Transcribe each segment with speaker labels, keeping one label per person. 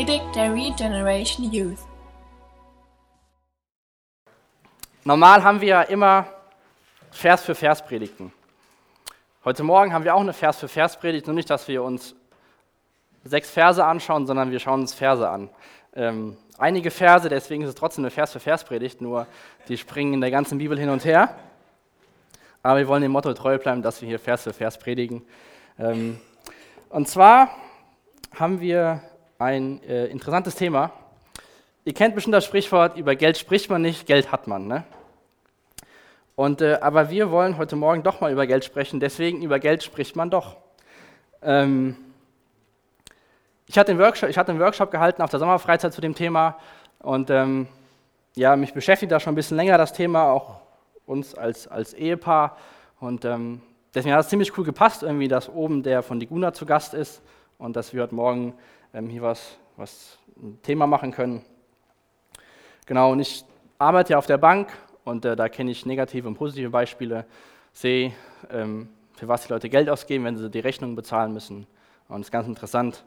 Speaker 1: Predigt der Regeneration Youth.
Speaker 2: Normal haben wir ja immer Vers für Vers Predigten. Heute Morgen haben wir auch eine Vers für Vers Predigt, nur nicht, dass wir uns sechs Verse anschauen, sondern wir schauen uns Verse an. Ähm, einige Verse, deswegen ist es trotzdem eine Vers für Vers Predigt, nur die springen in der ganzen Bibel hin und her. Aber wir wollen dem Motto treu bleiben, dass wir hier Vers für Vers predigen. Ähm, und zwar haben wir ein äh, interessantes Thema. Ihr kennt bestimmt das Sprichwort, über Geld spricht man nicht, Geld hat man. Ne? Und, äh, aber wir wollen heute Morgen doch mal über Geld sprechen, deswegen über Geld spricht man doch. Ähm, ich, hatte einen Workshop, ich hatte einen Workshop gehalten auf der Sommerfreizeit zu dem Thema und ähm, ja, mich beschäftigt da schon ein bisschen länger das Thema, auch uns als, als Ehepaar. Und ähm, deswegen hat es ziemlich cool gepasst, irgendwie, dass oben der von Diguna zu Gast ist und dass wir heute Morgen hier was, was ein Thema machen können. Genau, und ich arbeite ja auf der Bank und äh, da kenne ich negative und positive Beispiele, sehe, ähm, für was die Leute Geld ausgeben, wenn sie die Rechnung bezahlen müssen. Und es ist ganz interessant,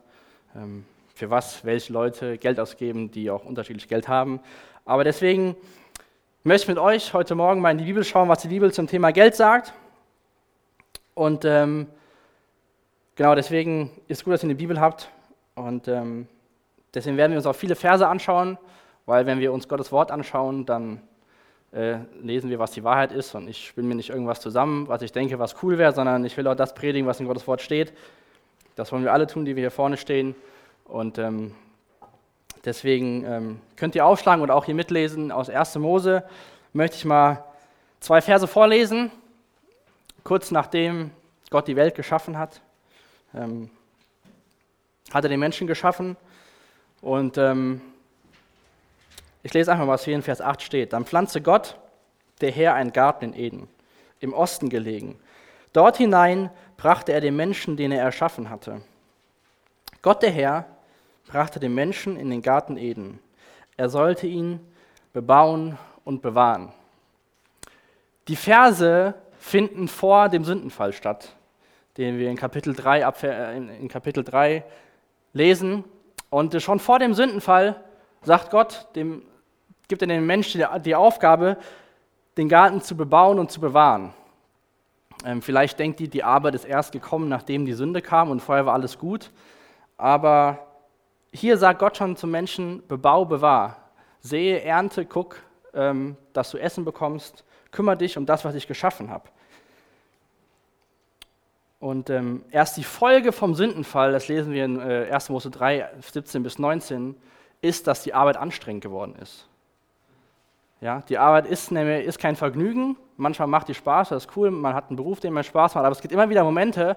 Speaker 2: ähm, für was welche Leute Geld ausgeben, die auch unterschiedlich Geld haben. Aber deswegen möchte ich mit euch heute Morgen mal in die Bibel schauen, was die Bibel zum Thema Geld sagt. Und ähm, genau deswegen ist es gut, dass ihr eine Bibel habt. Und ähm, deswegen werden wir uns auch viele Verse anschauen, weil wenn wir uns Gottes Wort anschauen, dann äh, lesen wir, was die Wahrheit ist. Und ich spinne mir nicht irgendwas zusammen, was ich denke, was cool wäre, sondern ich will auch das predigen, was in Gottes Wort steht. Das wollen wir alle tun, die wir hier vorne stehen. Und ähm, deswegen ähm, könnt ihr aufschlagen und auch hier mitlesen. Aus 1. Mose möchte ich mal zwei Verse vorlesen, kurz nachdem Gott die Welt geschaffen hat. Ähm, hat er den Menschen geschaffen. Und ähm, ich lese einfach mal, was hier in Vers 8 steht. Dann pflanzte Gott, der Herr, einen Garten in Eden, im Osten gelegen. Dort hinein brachte er den Menschen, den er erschaffen hatte. Gott, der Herr, brachte den Menschen in den Garten Eden. Er sollte ihn bebauen und bewahren. Die Verse finden vor dem Sündenfall statt, den wir in Kapitel 3, äh, in Kapitel 3 lesen. Und schon vor dem Sündenfall sagt Gott, dem, gibt er den Menschen die Aufgabe, den Garten zu bebauen und zu bewahren. Ähm, vielleicht denkt ihr, die Arbeit ist erst gekommen, nachdem die Sünde kam und vorher war alles gut. Aber hier sagt Gott schon zum Menschen, bebau, bewahr. Sehe, ernte, guck, ähm, dass du Essen bekommst. Kümmere dich um das, was ich geschaffen habe. Und ähm, erst die Folge vom Sündenfall, das lesen wir in äh, 1. Mose 3, 17 bis 19, ist, dass die Arbeit anstrengend geworden ist. Ja, die Arbeit ist, nämlich, ist kein Vergnügen. Manchmal macht die Spaß, das ist cool, man hat einen Beruf, den man Spaß macht, aber es gibt immer wieder Momente,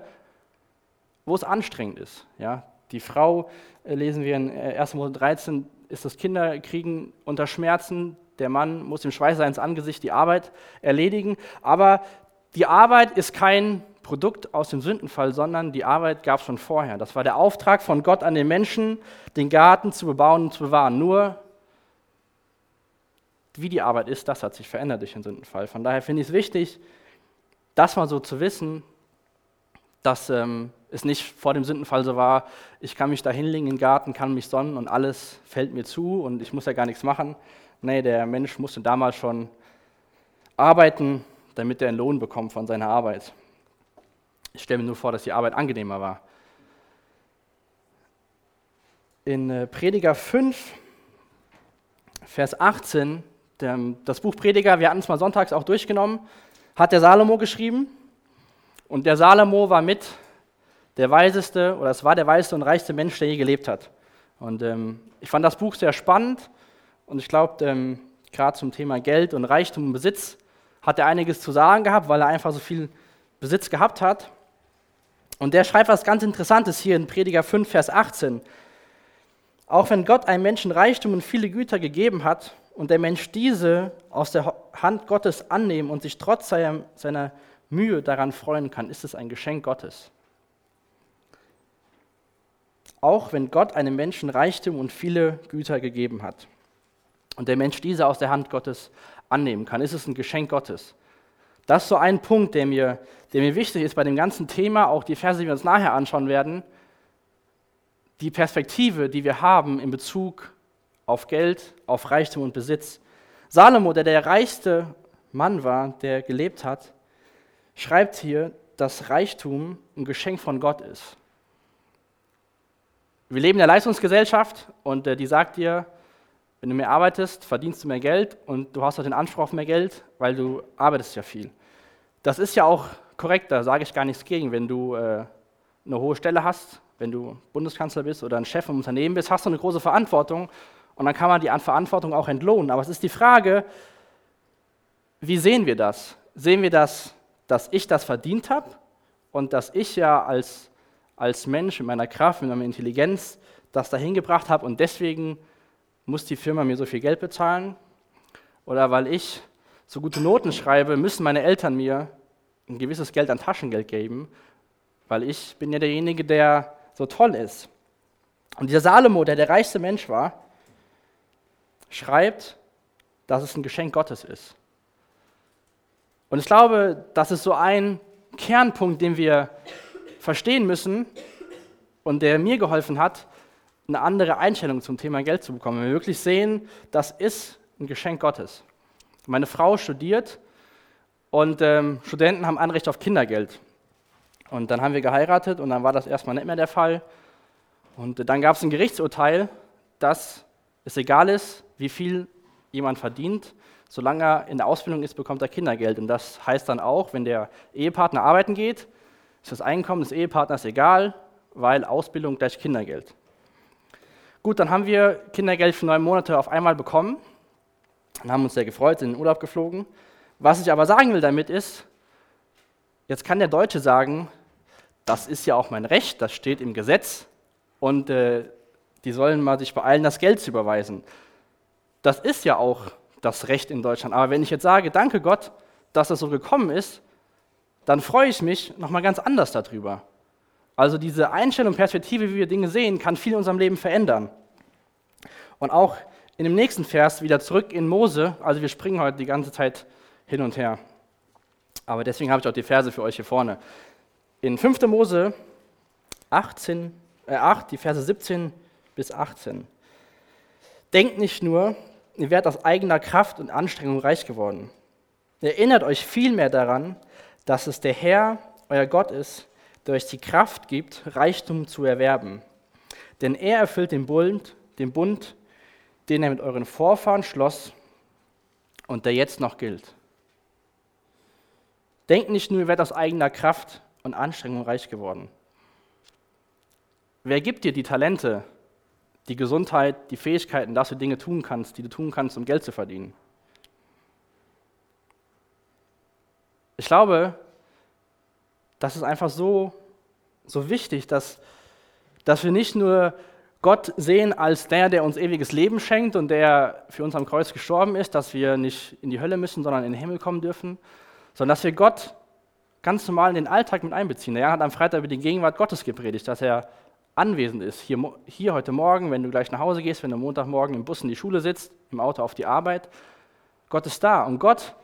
Speaker 2: wo es anstrengend ist. Ja, die Frau, äh, lesen wir in 1. Mose 13, ist das Kinderkriegen unter Schmerzen. Der Mann muss im Schweiß ins Angesicht die Arbeit erledigen. Aber die Arbeit ist kein Produkt aus dem Sündenfall, sondern die Arbeit gab es schon vorher. Das war der Auftrag von Gott an den Menschen, den Garten zu bebauen und zu bewahren. Nur wie die Arbeit ist, das hat sich verändert durch den Sündenfall. Von daher finde ich es wichtig, das mal so zu wissen, dass ähm, es nicht vor dem Sündenfall so war, ich kann mich da hinlegen in den Garten, kann mich sonnen und alles fällt mir zu und ich muss ja gar nichts machen. Nee, der Mensch musste damals schon arbeiten, damit er einen Lohn bekommt von seiner Arbeit. Ich stelle mir nur vor, dass die Arbeit angenehmer war. In äh, Prediger 5, Vers 18, das Buch Prediger, wir hatten es mal sonntags auch durchgenommen, hat der Salomo geschrieben. Und der Salomo war mit der weiseste, oder es war der weiseste und reichste Mensch, der je gelebt hat. Und ähm, ich fand das Buch sehr spannend und ich glaube, ähm, gerade zum Thema Geld und Reichtum und Besitz hat er einiges zu sagen gehabt, weil er einfach so viel Besitz gehabt hat. Und der schreibt was ganz Interessantes hier in Prediger 5, Vers 18. Auch wenn Gott einem Menschen Reichtum und viele Güter gegeben hat und der Mensch diese aus der Hand Gottes annehmen und sich trotz seiner, Mühe daran freuen kann, ist es ein Geschenk Gottes. Auch wenn Gott einem Menschen Reichtum und viele Güter gegeben hat und der Mensch diese aus der Hand Gottes annehmen kann, ist es ein Geschenk Gottes. Das ist so ein Punkt, der mir, der mir wichtig ist bei dem ganzen Thema, auch die Verse, die wir uns nachher anschauen werden. die Perspektive, die wir haben in Bezug auf Geld, auf Reichtum und Besitz. Salomo, der der reichste Mann war, der gelebt hat, schreibt hier, dass Reichtum ein Geschenk von Gott ist. Wir leben in der Leistungsgesellschaft und äh, die sagt dir, wenn du mehr arbeitest, verdienst du mehr Geld und du hast auch den Anspruch auf mehr Geld, weil du arbeitest ja viel. Das ist ja auch korrekt, da sage ich gar nichts gegen. Wenn du äh, eine hohe Stelle hast, wenn du Bundeskanzler bist oder ein Chef im Unternehmen bist, hast du eine große Verantwortung und dann kann man die Verantwortung auch entlohnen. Aber es ist die Frage, wie sehen wir das? Sehen wir das, dass ich das verdient habe und dass ich ja als, als Mensch mit meiner Kraft, mit meiner Intelligenz das dahin gebracht habe und deswegen muss die Firma mir so viel Geld bezahlen? Oder weil ich so gute Noten schreibe, müssen meine Eltern mir ein gewisses Geld an Taschengeld geben, weil ich bin ja derjenige, der so toll ist. Und dieser Salomo, der der reichste Mensch war, schreibt, dass es ein Geschenk Gottes ist. Und ich glaube, das ist so ein Kernpunkt, den wir verstehen müssen und der mir geholfen hat, eine andere Einstellung zum Thema Geld zu bekommen. Wenn wir wirklich sehen, das ist ein Geschenk Gottes. Meine Frau studiert und ähm, Studenten haben Anrecht auf Kindergeld. Und dann haben wir geheiratet und dann war das erstmal nicht mehr der Fall. Und dann gab es ein Gerichtsurteil, dass es egal ist, wie viel jemand verdient, solange er in der Ausbildung ist, bekommt er Kindergeld. Und das heißt dann auch, wenn der Ehepartner arbeiten geht, ist das Einkommen des Ehepartners egal, weil Ausbildung gleich Kindergeld. Gut, dann haben wir Kindergeld für neun Monate auf einmal bekommen und haben uns sehr gefreut, sind in den Urlaub geflogen. Was ich aber sagen will damit ist, jetzt kann der Deutsche sagen, das ist ja auch mein Recht, das steht im Gesetz und äh, die sollen mal sich beeilen, das Geld zu überweisen. Das ist ja auch das Recht in Deutschland. Aber wenn ich jetzt sage, danke Gott, dass das so gekommen ist, dann freue ich mich nochmal ganz anders darüber. Also diese Einstellung, Perspektive, wie wir Dinge sehen, kann viel in unserem Leben verändern. Und auch in dem nächsten Vers wieder zurück in Mose, also wir springen heute die ganze Zeit hin und her. Aber deswegen habe ich auch die Verse für euch hier vorne. In 5. Mose 18, äh 8, die Verse 17 bis 18. Denkt nicht nur, ihr werdet aus eigener Kraft und Anstrengung reich geworden. Erinnert euch vielmehr daran, dass es der Herr, euer Gott ist, der euch die Kraft gibt, Reichtum zu erwerben. Denn er erfüllt den Bund, den Bund, den er mit euren Vorfahren schloss und der jetzt noch gilt. Denkt nicht nur, ihr werdet aus eigener Kraft und Anstrengung reich geworden. Wer gibt dir die Talente, die Gesundheit, die Fähigkeiten, dass du Dinge tun kannst, die du tun kannst, um Geld zu verdienen? Ich glaube, das ist einfach so, so wichtig, dass, dass wir nicht nur Gott sehen als der, der uns ewiges Leben schenkt und der für uns am Kreuz gestorben ist, dass wir nicht in die Hölle müssen, sondern in den Himmel kommen dürfen, sondern dass wir Gott ganz normal in den Alltag mit einbeziehen. Jan hat am Freitag über die Gegenwart Gottes gepredigt, dass er anwesend ist. Hier, hier heute Morgen, wenn du gleich nach Hause gehst, wenn du Montagmorgen im Bus in die Schule sitzt, im Auto auf die Arbeit. Gott ist da und Gott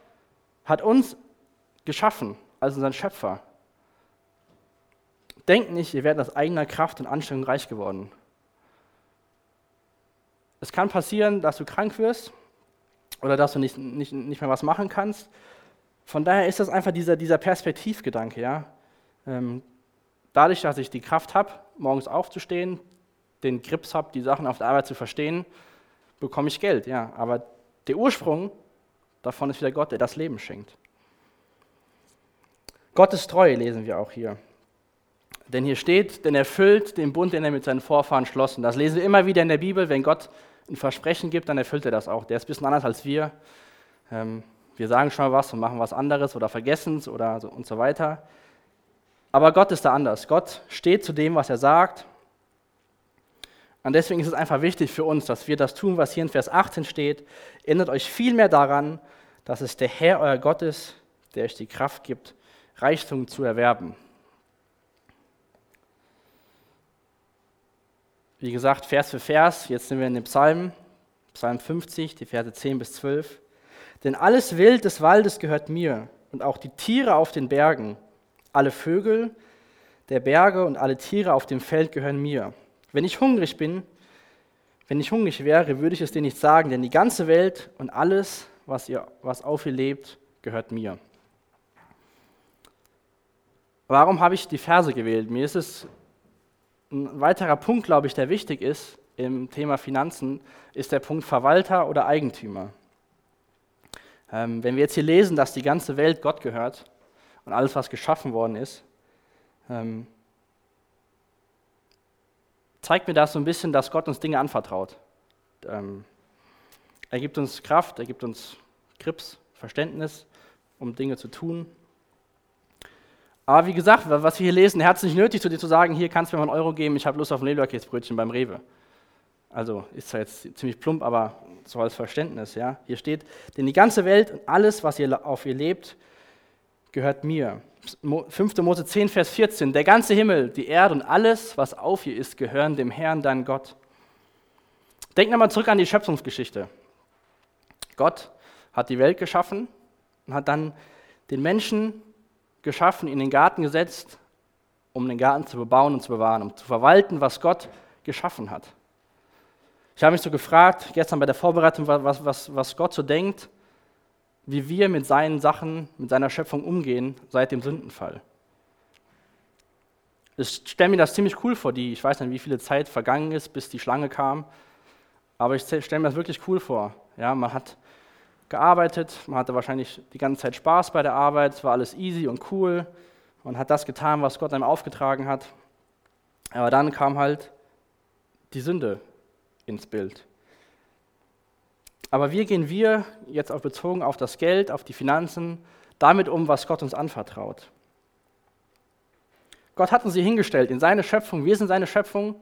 Speaker 2: hat uns geschaffen als unseren Schöpfer. Denkt nicht, ihr werdet aus eigener Kraft und Anstrengung reich geworden. Es kann passieren, dass du krank wirst oder dass du nicht, nicht, nicht mehr was machen kannst. Von daher ist das einfach dieser, dieser Perspektivgedanke. Ja? Ähm, dadurch, dass ich die Kraft habe, morgens aufzustehen, den Grips habe, die Sachen auf der Arbeit zu verstehen, bekomme ich Geld. Ja? Aber der Ursprung davon ist wieder Gott, der das Leben schenkt. Gottes Treue lesen wir auch hier. Denn hier steht, denn er füllt den Bund, den er mit seinen Vorfahren schloss. Und das lesen wir immer wieder in der Bibel. Wenn Gott ein Versprechen gibt, dann erfüllt er das auch. Der ist ein bisschen anders als wir. Ähm, wir sagen schon mal was und machen was anderes oder vergessen es oder so und so weiter. Aber Gott ist da anders. Gott steht zu dem, was er sagt. Und deswegen ist es einfach wichtig für uns, dass wir das tun, was hier in Vers 18 steht. Erinnert euch vielmehr daran, dass es der Herr, euer Gott ist, der euch die Kraft gibt, Reichtum zu erwerben. Wie gesagt, Vers für Vers, jetzt sind wir in dem Psalm, Psalm 50, die Verse 10 bis 12. Denn alles Wild des Waldes gehört mir und auch die Tiere auf den Bergen, alle Vögel der Berge und alle Tiere auf dem Feld gehören mir. Wenn ich hungrig bin, wenn ich hungrig wäre, würde ich es dir nicht sagen, denn die ganze Welt und alles, was, ihr, was auf ihr lebt, gehört mir. Warum habe ich die Verse gewählt? Mir ist es ein weiterer Punkt, glaube ich, der wichtig ist im Thema Finanzen, ist der Punkt Verwalter oder Eigentümer. Ähm, wenn wir jetzt hier lesen, dass die ganze Welt Gott gehört und alles, was geschaffen worden ist, ähm, zeigt mir das so ein bisschen, dass Gott uns Dinge anvertraut. Ähm, er gibt uns Kraft, er gibt uns Grips, Verständnis, um Dinge zu tun. Aber wie gesagt, was wir hier lesen, er hat es nicht nötig, zu dir zu sagen, hier kannst du mir mal einen Euro geben, ich habe Lust auf ein Leberkäsebrötchen beim Rewe. Also ist zwar jetzt ziemlich plump, aber so als Verständnis. Ja? Hier steht, denn die ganze Welt und alles, was ihr auf ihr lebt, gehört mir. 5. Mose 10, Vers 14. Der ganze Himmel, die Erde und alles, was auf ihr ist, gehören dem Herrn, dein Gott. Denk nochmal zurück an die Schöpfungsgeschichte. Gott hat die Welt geschaffen und hat dann den Menschen geschaffen, in den Garten gesetzt, um den Garten zu bebauen und zu bewahren, um zu verwalten, was Gott geschaffen hat. Ich habe mich so gefragt, gestern bei der Vorbereitung, was, was, was Gott so denkt, wie wir mit seinen Sachen, mit seiner Schöpfung umgehen seit dem Sündenfall. Ich stelle mir das ziemlich cool vor, die, ich weiß nicht, wie viele Zeit vergangen ist, bis die Schlange kam, aber ich stelle mir das wirklich cool vor. Ja, man hat gearbeitet, man hatte wahrscheinlich die ganze Zeit Spaß bei der Arbeit, es war alles easy und cool, man hat das getan, was Gott einem aufgetragen hat. Aber dann kam halt die Sünde ins Bild. Aber wie gehen wir jetzt auch bezogen auf das Geld, auf die Finanzen, damit um, was Gott uns anvertraut? Gott hat uns hier hingestellt in seine Schöpfung. Wir sind seine Schöpfung,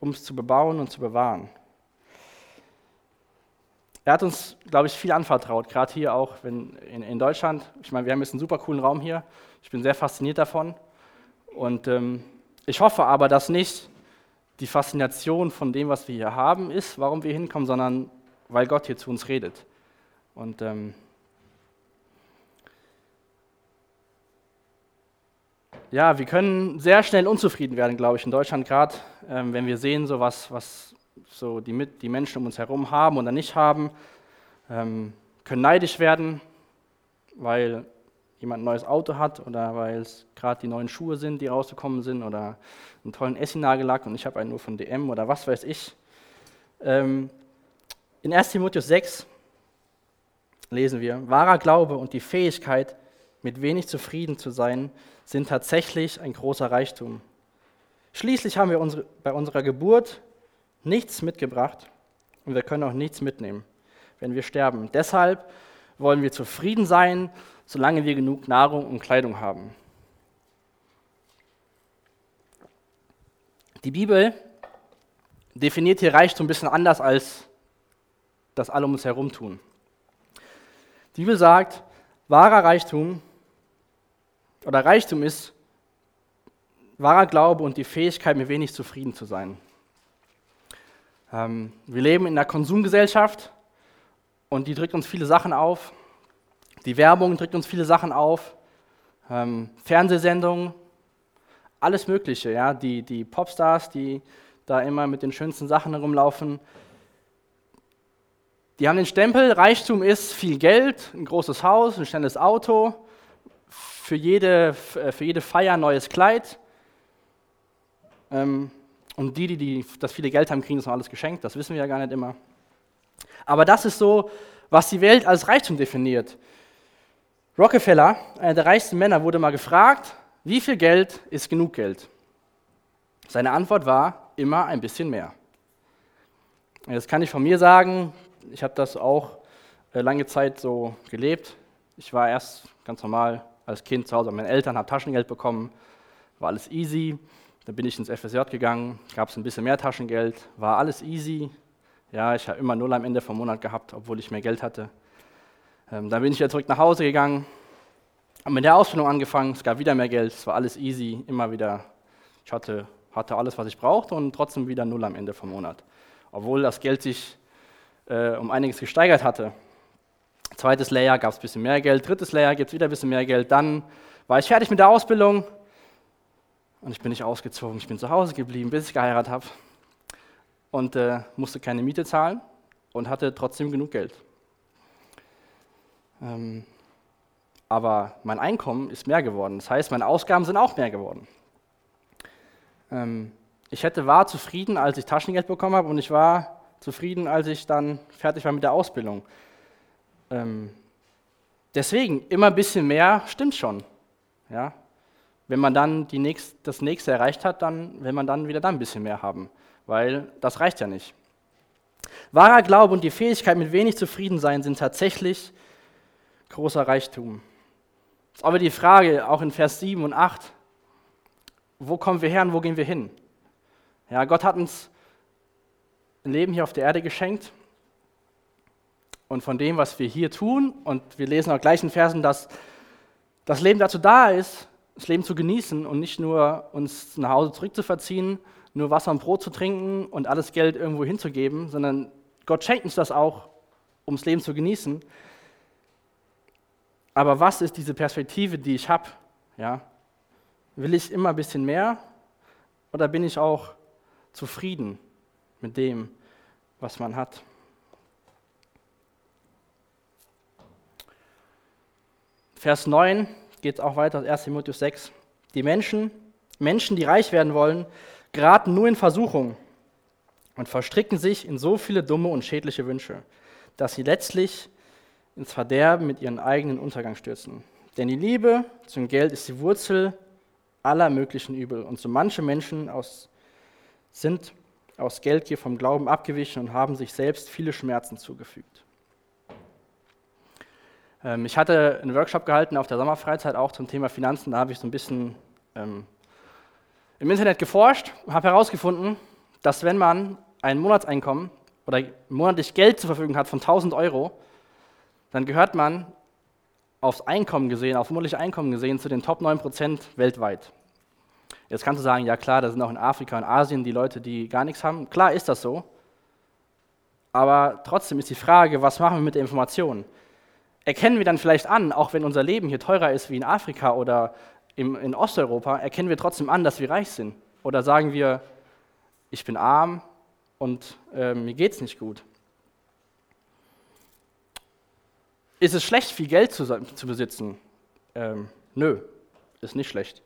Speaker 2: um es zu bebauen und zu bewahren. Er hat uns, glaube ich, viel anvertraut, gerade hier auch in, in, Deutschland. Ich meine, wir haben jetzt einen super coolen Raum hier. Ich bin sehr fasziniert davon. Und ähm, ich hoffe aber, dass nicht die Faszination von dem, was wir hier haben, ist, warum wir hinkommen, sondern weil Gott hier zu uns redet. Und ähm, ja, wir können sehr schnell unzufrieden werden, glaube ich, in Deutschland gerade, ähm, wenn wir sehen, so was, was so die, die Menschen um uns herum haben oder nicht haben, ähm, können neidisch werden, weil jemand ein neues Auto hat oder weil es gerade die neuen Schuhe sind, die rausgekommen sind oder einen tollen Essie-Nagellack und ich habe einen nur von DM oder was weiß ich. Ähm, in 1 Timotheus 6 lesen wir, wahrer Glaube und die Fähigkeit, mit wenig zufrieden zu sein, sind tatsächlich ein großer Reichtum. Schließlich haben wir unsere, bei unserer Geburt nichts mitgebracht und wir können auch nichts mitnehmen, wenn wir sterben. Deshalb wollen wir zufrieden sein, solange wir genug Nahrung und Kleidung haben. Die Bibel definiert hier Reichtum ein bisschen anders, als das alle um uns herum tun. Die Bibel sagt, wahrer Reichtum oder Reichtum ist wahrer Glaube und die Fähigkeit, mit wenig zufrieden zu sein. Ähm, wir leben in einer Konsumgesellschaft und die drückt uns viele Sachen auf. Die Werbung drückt uns viele Sachen auf. Ähm, Fernsehsendungen, alles Mögliche. Ja? Die, die Popstars, die da immer mit den schönsten Sachen herumlaufen, die haben den Stempel, Reichtum ist viel Geld, ein großes Haus, ein schnelles Auto, für jede, für jede Feier ein neues Kleid. Ähm, und die, die, die das viele Geld haben, kriegen das noch alles geschenkt, das wissen wir ja gar nicht immer. Aber das ist so, was die Welt als Reichtum definiert. Rockefeller, einer der reichsten Männer, wurde mal gefragt, wie viel Geld ist genug Geld? Seine Antwort war immer ein bisschen mehr. Das kann ich von mir sagen. Ich habe das auch äh, lange Zeit so gelebt. Ich war erst ganz normal als Kind zu Hause bei meinen Eltern, habe Taschengeld bekommen, war alles easy. Dann bin ich ins FSJ gegangen, gab es ein bisschen mehr Taschengeld, war alles easy. Ja, ich habe immer null am Ende vom Monat gehabt, obwohl ich mehr Geld hatte. Ähm, dann bin ich wieder zurück nach Hause gegangen, habe mit der Ausbildung angefangen, es gab wieder mehr Geld, es war alles easy, immer wieder. Ich hatte, hatte alles, was ich brauchte und trotzdem wieder null am Ende vom Monat. Obwohl das Geld sich äh, um einiges gesteigert hatte. Zweites Layer gab es ein bisschen mehr Geld, drittes Layer gibt es wieder ein bisschen mehr Geld. Dann war ich fertig mit der Ausbildung Und ich bin nicht ausgezogen, ich bin zu Hause geblieben, bis ich geheiratet habe und äh, musste keine Miete zahlen und hatte trotzdem genug Geld. Ähm, aber mein Einkommen ist mehr geworden. Das heißt, meine Ausgaben sind auch mehr geworden. Ähm, ich hätte war zufrieden, als ich Taschengeld bekommen habe und ich war zufrieden, als ich dann fertig war mit der Ausbildung. Ähm, deswegen, immer ein bisschen mehr stimmt schon. Ja? Wenn man dann nächst, das nächste erreicht hat, dann will man dann wieder dann ein bisschen mehr haben, weil das reicht ja nicht. Wahrer Glaube und die Fähigkeit, mit wenig zufrieden sein, sind tatsächlich großer Reichtum. Aber die Frage, auch in Vers 7 und 8, wo kommen wir her und wo gehen wir hin? Ja, Gott hat uns ein Leben hier auf der Erde geschenkt und von dem, was wir hier tun, und wir lesen auch gleich in Versen, dass das Leben dazu da ist, das Leben zu genießen und nicht nur uns nach Hause zurückzuverziehen, nur Wasser und Brot zu trinken und alles Geld irgendwo hinzugeben, sondern Gott schenkt uns das auch, um das Leben zu genießen. Aber was ist diese Perspektive, die ich habe? Ja? Will ich immer ein bisschen mehr oder bin ich auch zufrieden mit dem, was man hat? Vers 9 geht es auch weiter, 1. Timotheus 6. Die Menschen, Menschen, die reich werden wollen, geraten nur in Versuchung und verstricken sich in so viele dumme und schädliche Wünsche, dass sie letztlich ins Verderben mit ihren eigenen Untergang stürzen. Denn die Liebe zum Geld ist die Wurzel aller möglichen Übel. Und so manche Menschen aus, sind aus Geldgier vom Glauben abgewichen und haben sich selbst viele Schmerzen zugefügt. Ähm, ich hatte einen Workshop gehalten auf der Sommerfreizeit auch zum Thema Finanzen. Da habe ich so ein bisschen ähm, im Internet geforscht und habe herausgefunden, dass wenn man ein Monatseinkommen oder monatlich Geld zur Verfügung hat von 1000 Euro, dann gehört man aufs Einkommen gesehen, auf monatliche Einkommen gesehen, zu den Top 9% weltweit. Jetzt kannst du sagen, ja klar, da sind auch in Afrika und Asien die Leute, die gar nichts haben. Klar ist das so. Aber trotzdem ist die Frage, was machen wir mit der Information? Erkennen wir dann vielleicht an, auch wenn unser Leben hier teurer ist wie in Afrika oder im, in Osteuropa, erkennen wir trotzdem an, dass wir reich sind? Oder sagen wir, ich bin arm und äh, mir es nicht gut? Ist es schlecht, viel Geld zu, zu besitzen? Ähm, nö, ist nicht schlecht.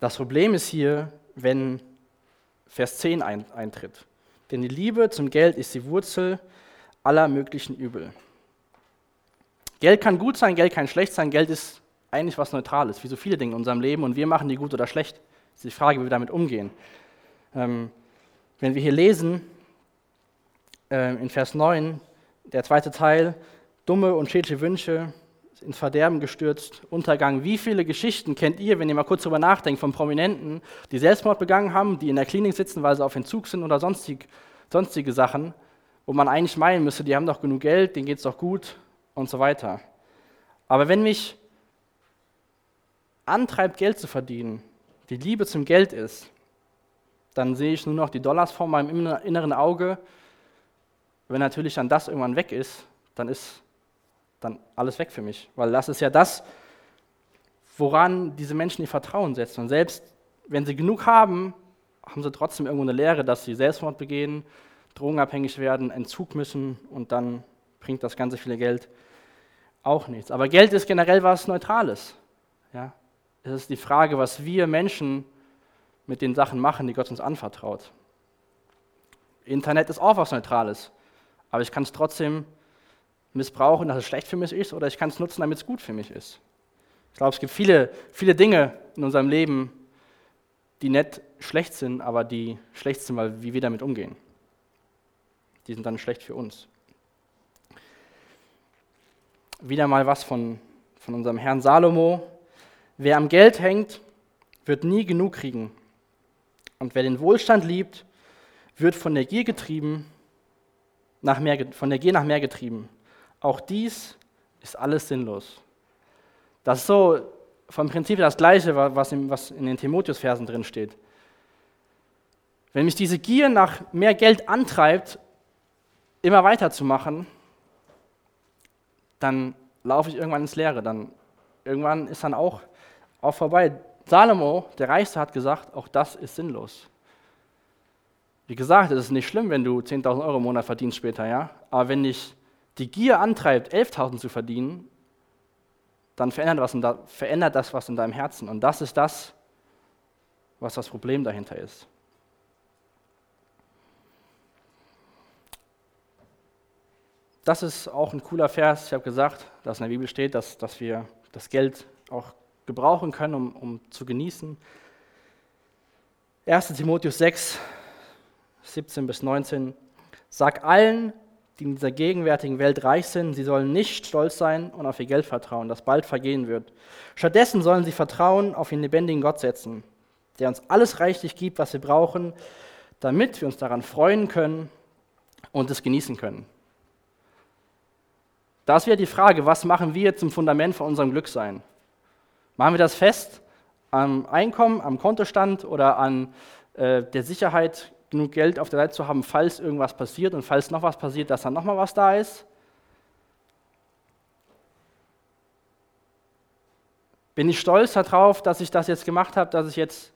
Speaker 2: Das Problem ist hier, wenn Vers 10 ein, eintritt. Denn die Liebe zum Geld ist die Wurzel aller möglichen Übel. Geld kann gut sein, Geld kann schlecht sein, Geld ist eigentlich was Neutrales, wie so viele Dinge in unserem Leben und wir machen die gut oder schlecht. Das ist die Frage, wie wir damit umgehen. Ähm, wenn wir hier lesen, äh, in Vers 9, der zweite Teil, dumme und schädliche Wünsche, ins Verderben gestürzt, Untergang. Wie viele Geschichten kennt ihr, wenn ihr mal kurz darüber nachdenkt, von Prominenten, die Selbstmord begangen haben, die in der Klinik sitzen, weil sie auf Entzug sind oder sonstig, sonstige Sachen, wo man eigentlich meinen müsste, die haben doch genug Geld, denen geht es doch gut und so weiter. Aber wenn mich antreibt, Geld zu verdienen, die Liebe zum Geld ist, dann sehe ich nur noch die Dollars vor meinem inneren Auge. Wenn natürlich dann das irgendwann weg ist, dann ist dann alles weg für mich. Weil das ist ja das, woran diese Menschen ihr Vertrauen setzen. Und selbst wenn sie genug haben, haben sie trotzdem irgendwo eine Lehre, dass sie Selbstmord begehen, drogenabhängig werden, Entzug müssen und dann bringt das ganze viele Geld auch nichts. Aber Geld ist generell was Neutrales. Ja? Es ist die Frage, was wir Menschen mit den Sachen machen, die Gott uns anvertraut. Internet ist auch was Neutrales, aber ich kann es trotzdem missbrauchen, dass es schlecht für mich ist, oder ich kann es nutzen, damit es gut für mich ist. Ich glaube, es gibt viele, viele Dinge in unserem Leben, die nicht schlecht sind, aber die schlecht sind, weil wie wir damit umgehen. Die sind dann schlecht für uns. Wieder mal was von, von unserem Herrn Salomo. Wer am Geld hängt, wird nie genug kriegen. Und wer den Wohlstand liebt, wird von der Gier getrieben, nach mehr, von der Gier nach mehr getrieben. Auch dies ist alles sinnlos. Das ist so vom Prinzip das Gleiche, was in, was in den Timotheus-Versen drin steht. Wenn mich diese Gier nach mehr Geld antreibt, immer weiterzumachen, dann laufe ich irgendwann ins Leere. Dann irgendwann ist dann auch, auch vorbei. Salomo, der Reichste, hat gesagt, auch das ist sinnlos. Wie gesagt, es ist nicht schlimm, wenn du 10.000 Euro im Monat verdienst später, ja. Aber wenn dich die Gier antreibt, 11.000 zu verdienen, dann verändert, was da, verändert das was in deinem Herzen. Und das ist das, was das Problem dahinter ist. Das ist auch ein cooler Vers. Ich habe gesagt, dass in der Bibel steht, dass, dass wir das Geld auch gebrauchen können, um, um zu genießen. 1 Timotheus 6, 17 bis 19. Sag allen, die in dieser gegenwärtigen Welt reich sind, sie sollen nicht stolz sein und auf ihr Geld vertrauen, das bald vergehen wird. Stattdessen sollen sie Vertrauen auf den lebendigen Gott setzen, der uns alles reichlich gibt, was wir brauchen, damit wir uns daran freuen können und es genießen können. Da ist wieder die Frage, was machen wir zum Fundament von unserem Glücksein? Machen wir das fest am Einkommen, am Kontostand oder an äh, der Sicherheit genug Geld auf der Seite zu haben, falls irgendwas passiert und falls noch was passiert, dass dann nochmal was da ist. Bin ich stolz darauf, dass ich das jetzt gemacht habe, dass ich jetzt,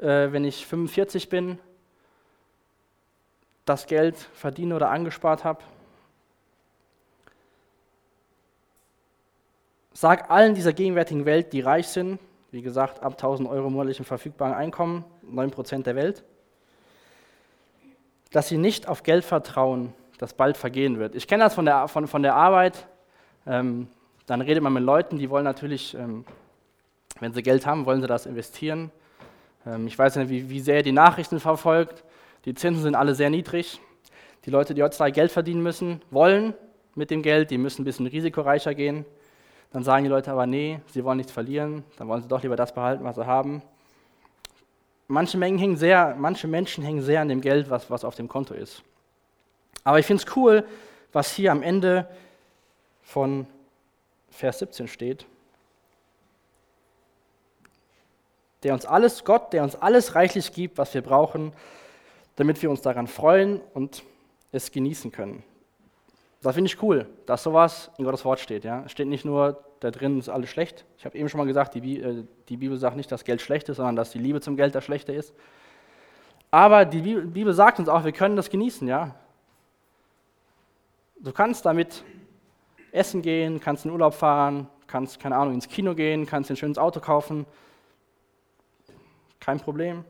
Speaker 2: äh, wenn ich 45 bin, das Geld verdiene oder angespart habe? Sag allen dieser gegenwärtigen Welt, die reich sind, wie gesagt, ab 1000 Euro monatlichem verfügbaren Einkommen, 9% der Welt, dass sie nicht auf Geld vertrauen, das bald vergehen wird. Ich kenne das von der, von, von der Arbeit. Ähm, dann redet man mit Leuten, die wollen natürlich, ähm, wenn sie Geld haben, wollen sie das investieren. Ähm, ich weiß nicht, wie, wie sehr die Nachrichten verfolgt. Die Zinsen sind alle sehr niedrig. Die Leute, die heutzutage Geld verdienen müssen, wollen mit dem Geld, die müssen ein bisschen risikoreicher gehen. Dann sagen die Leute aber, nee, sie wollen nichts verlieren, dann wollen sie doch lieber das behalten, was sie haben manche, Mengen hängen sehr, manche Menschen hängen sehr an dem Geld, was, was auf dem Konto ist. Aber ich finde es cool, was hier am Ende von Vers 17 steht. Der uns alles, Gott, der uns alles reichlich gibt, was wir brauchen, damit wir uns daran freuen und es genießen können. Das finde ich cool, dass sowas in Gottes Wort steht. Ja? Es steht nicht nur, da drin ist alles schlecht. Ich habe eben schon mal gesagt, die, äh, die, Bibel sagt nicht, dass Geld schlecht ist, sondern dass die Liebe zum Geld das Schlechte ist. Aber die Bibel sagt uns auch, wir können das genießen. Ja? Du kannst damit essen gehen, kannst in Urlaub fahren, kannst, keine Ahnung, ins Kino gehen, kannst ein schönes Auto kaufen. Kein Problem.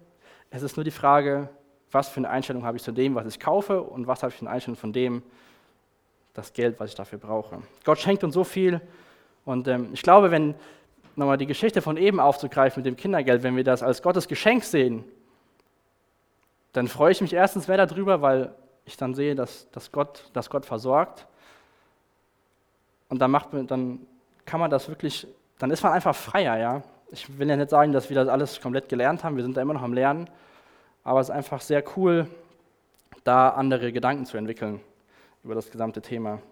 Speaker 2: Es ist nur die Frage, was für eine Einstellung habe ich zu dem, was ich kaufe und was habe ich für eine Einstellung von dem, das Geld, was ich dafür brauche. Gott schenkt uns so viel. Und ähm, ich glaube, wenn nochmal die Geschichte von eben aufzugreifen mit dem Kindergeld, wenn wir das als Gottes Geschenk sehen, dann freue ich mich erstens mehr darüber, weil ich dann sehe, dass, dass, Gott, dass Gott versorgt. Und dann, macht, dann kann man das wirklich, dann ist man einfach freier, ja. Ich will ja nicht sagen, dass wir das alles komplett gelernt haben, wir sind da immer noch am Lernen, aber es ist einfach sehr cool, da andere Gedanken zu entwickeln über das gesamte Thema.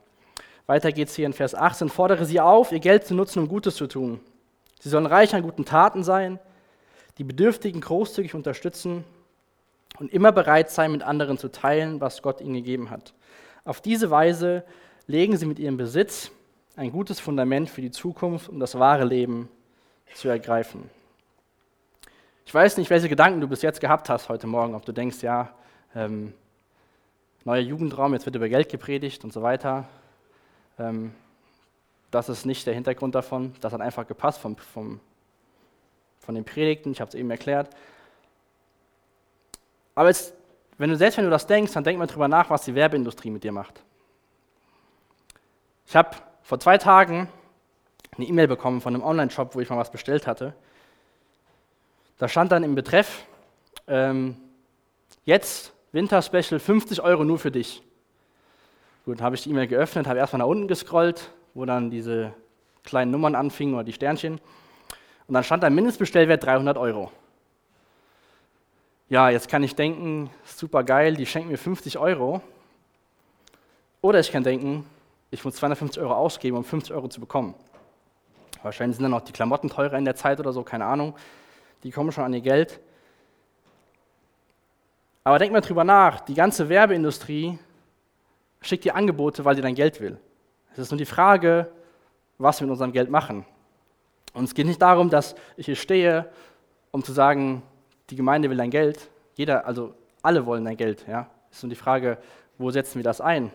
Speaker 2: Weiter geht es hier in Vers 18. Fordere sie auf, ihr Geld zu nutzen, um Gutes zu tun. Sie sollen reich an guten Taten sein, die Bedürftigen großzügig unterstützen und immer bereit sein, mit anderen zu teilen, was Gott ihnen gegeben hat. Auf diese Weise legen sie mit ihrem Besitz ein gutes Fundament für die Zukunft, um das wahre Leben zu ergreifen. Ich weiß nicht, welche Gedanken du bis jetzt gehabt hast heute Morgen, ob du denkst, ja, ähm, neuer Jugendraum, jetzt wird über Geld gepredigt und so weiter. Ähm, das ist nicht der Hintergrund davon. Das hat einfach gepasst vom, vom, von den Predigten. Ich habe es eben erklärt. Aber jetzt, wenn du selbst wenn du das denkst, dann denk mal drüber nach, was die Werbeindustrie mit dir macht. Ich habe vor zwei Tagen eine E-Mail bekommen von einem Online-Shop, wo ich mal was bestellt hatte. Da stand dann im Betreff, ähm, jetzt Winter-Special 50 Euro nur für dich. Gut, habe ich die E-Mail geöffnet, habe erstmal nach unten gescrollt, wo dann diese kleinen Nummern anfingen oder die Sternchen. Und dann stand da Mindestbestellwert 300 Euro. Ja, jetzt kann ich denken, super geil, die schenken mir 50 Euro. Oder ich kann denken, ich muss 250 Euro ausgeben, um 50 Euro zu bekommen. Wahrscheinlich sind dann auch die Klamotten teurer in der Zeit oder so, keine Ahnung. Die kommen schon an ihr Geld. Aber denk mal drüber nach, die ganze Werbeindustrie schickt dir Angebote, weil sie dein Geld will. Es ist nur die Frage, was wir mit unserem Geld machen. Und es geht nicht darum, dass ich hier stehe um zu sagen, die Gemeinde will dein Geld. Jeder, also alle wollen dein Geld. Ja? Ist nur die Frage, wo setzen wir das ein?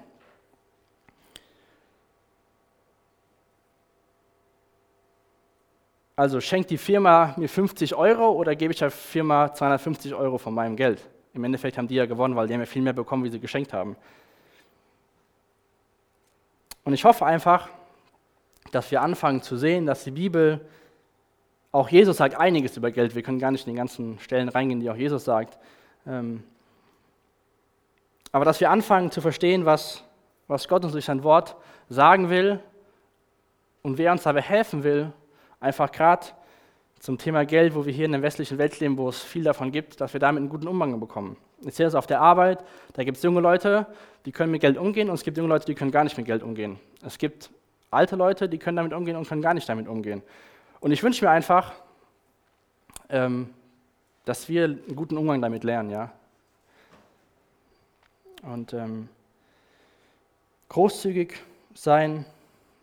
Speaker 2: Also schenkt die Firma mir 50 Euro oder gebe ich der Firma 250 Euro von meinem Geld? Im Endeffekt haben die ja gewonnen, weil die haben ja viel mehr bekommen, wie sie geschenkt haben. Und ich hoffe einfach, dass wir anfangen zu sehen, dass die Bibel, auch Jesus sagt einiges über Geld. Wir können gar nicht in die ganzen Stellen reingehen, die auch Jesus sagt. Ähm, aber dass wir anfangen zu verstehen, was, was Gott uns durch sein Wort sagen will und wer uns dabei helfen will, einfach gerade zum Thema Geld, wo wir hier in der westlichen Welt leben, wo es viel davon gibt, dass wir damit einen guten Umgang bekommen. Ich sehe das auf der Arbeit, da gibt es junge Leute, die können mit Geld umgehen und es gibt junge Leute, die können gar nicht mit Geld umgehen. Es gibt alte Leute, die können damit umgehen und können gar nicht damit umgehen. Und ich wünsche mir einfach, ähm, dass wir einen guten Umgang damit lernen, ja. Und ähm, großzügig sein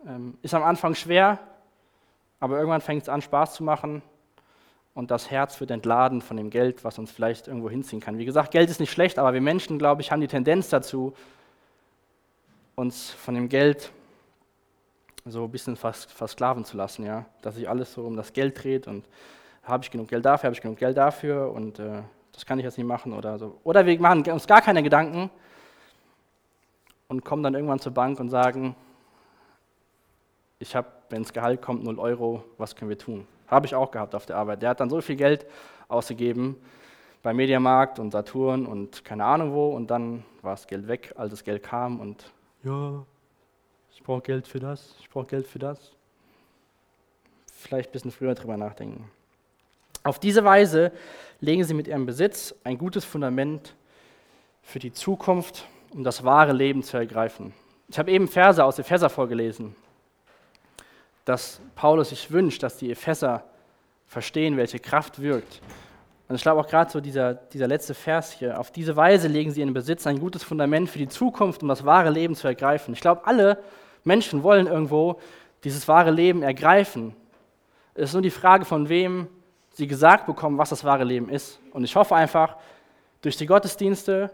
Speaker 2: ähm, ist am Anfang schwer, aber irgendwann fängt es an, Spaß zu machen und das Herz wird entladen von dem Geld, was uns vielleicht irgendwo hinziehen kann. Wie gesagt, Geld ist nicht schlecht, aber wir Menschen, glaube ich, haben die Tendenz dazu, uns von dem Geld so ein bisschen vers versklaven zu lassen, ja? dass sich alles so um das Geld dreht und habe ich genug Geld dafür, habe ich genug Geld dafür und äh, das kann ich jetzt nicht machen oder so. Oder wir machen uns gar keine Gedanken und kommen dann irgendwann zur Bank und sagen, ich habe, wenn das Gehalt kommt, 0 Euro, was können wir tun? Habe ich auch gehabt auf der Arbeit. Der hat dann so viel Geld ausgegeben bei Mediamarkt und Saturn und keine Ahnung wo und dann war das Geld weg, als das Geld kam und ja, ich brauche Geld für das, ich brauche Geld für das. Vielleicht ein bisschen früher drüber nachdenken. Auf diese Weise legen sie mit ihrem Besitz ein gutes Fundament für die Zukunft, um das wahre Leben zu ergreifen. Ich habe eben Verse aus Epheser vorgelesen dass Paulus sich wünscht, dass die Epheser verstehen, welche Kraft wirkt. Und ich glaube auch gerade so dieser, dieser letzte Vers hier, auf diese Weise legen sie in den Besitz ein gutes Fundament für die Zukunft, um das wahre Leben zu ergreifen. Ich glaube, alle Menschen wollen irgendwo dieses wahre Leben ergreifen. Es ist nur die Frage, von wem sie gesagt bekommen, was das wahre Leben ist. Und ich hoffe einfach, durch die Gottesdienste,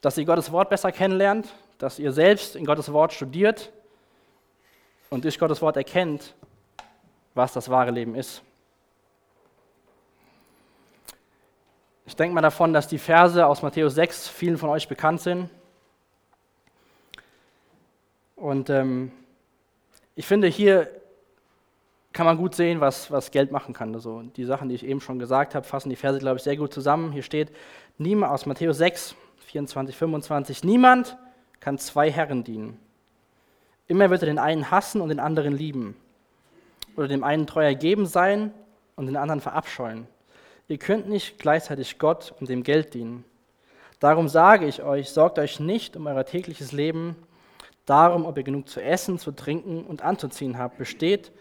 Speaker 2: dass ihr Gottes Wort besser kennenlernt, dass ihr selbst in Gottes Wort studiert und durch Gottes Wort erkennt, was das wahre Leben ist. Ich denke mal davon, dass die Verse aus Matthäus 6 vielen von euch bekannt sind. Und ähm, ich finde, hier kann man gut sehen, was, was Geld machen kann. Also die Sachen, die ich eben schon gesagt habe, fassen die Verse, glaube ich, sehr gut zusammen. Hier steht niemand, aus Matthäus 6, 24, 25, niemand kann zwei Herren dienen. Immer wird er den einen hassen und den anderen lieben. Oder dem einen treu ergeben sein und den anderen verabscheuen. Ihr könnt nicht gleichzeitig Gott und dem Geld dienen. Darum sage ich euch, sorgt euch nicht um euer tägliches Leben, darum, ob ihr genug zu essen, zu trinken und anzuziehen habt. Besteht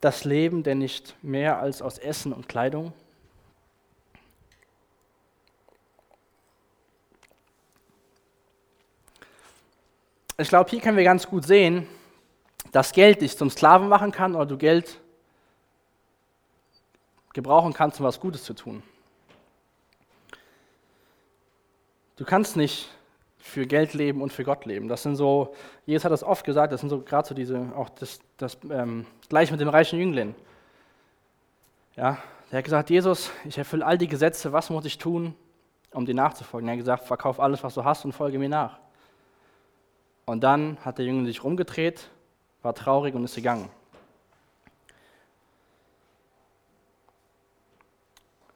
Speaker 2: das Leben denn nicht mehr als aus Essen und Kleidung? Ich glaube, hier können wir ganz gut sehen, dass Geld dich zum Sklaven machen kann oder du Geld gebrauchen kannst, um was Gutes zu tun. Du kannst nicht für Geld leben und für Gott leben. Das sind so, Jesus hat das oft gesagt, das sind so gerade so diese, auch das, das ähm, gleich mit dem reichen Jüngling. Ja, der hat gesagt, Jesus, ich erfülle all die Gesetze, was muss ich tun, um dir nachzufolgen? Er hat gesagt, verkauf alles, was du hast und folge mir nach. Und dann hat der Jüngling sich rumgedreht, war traurig und ist gegangen.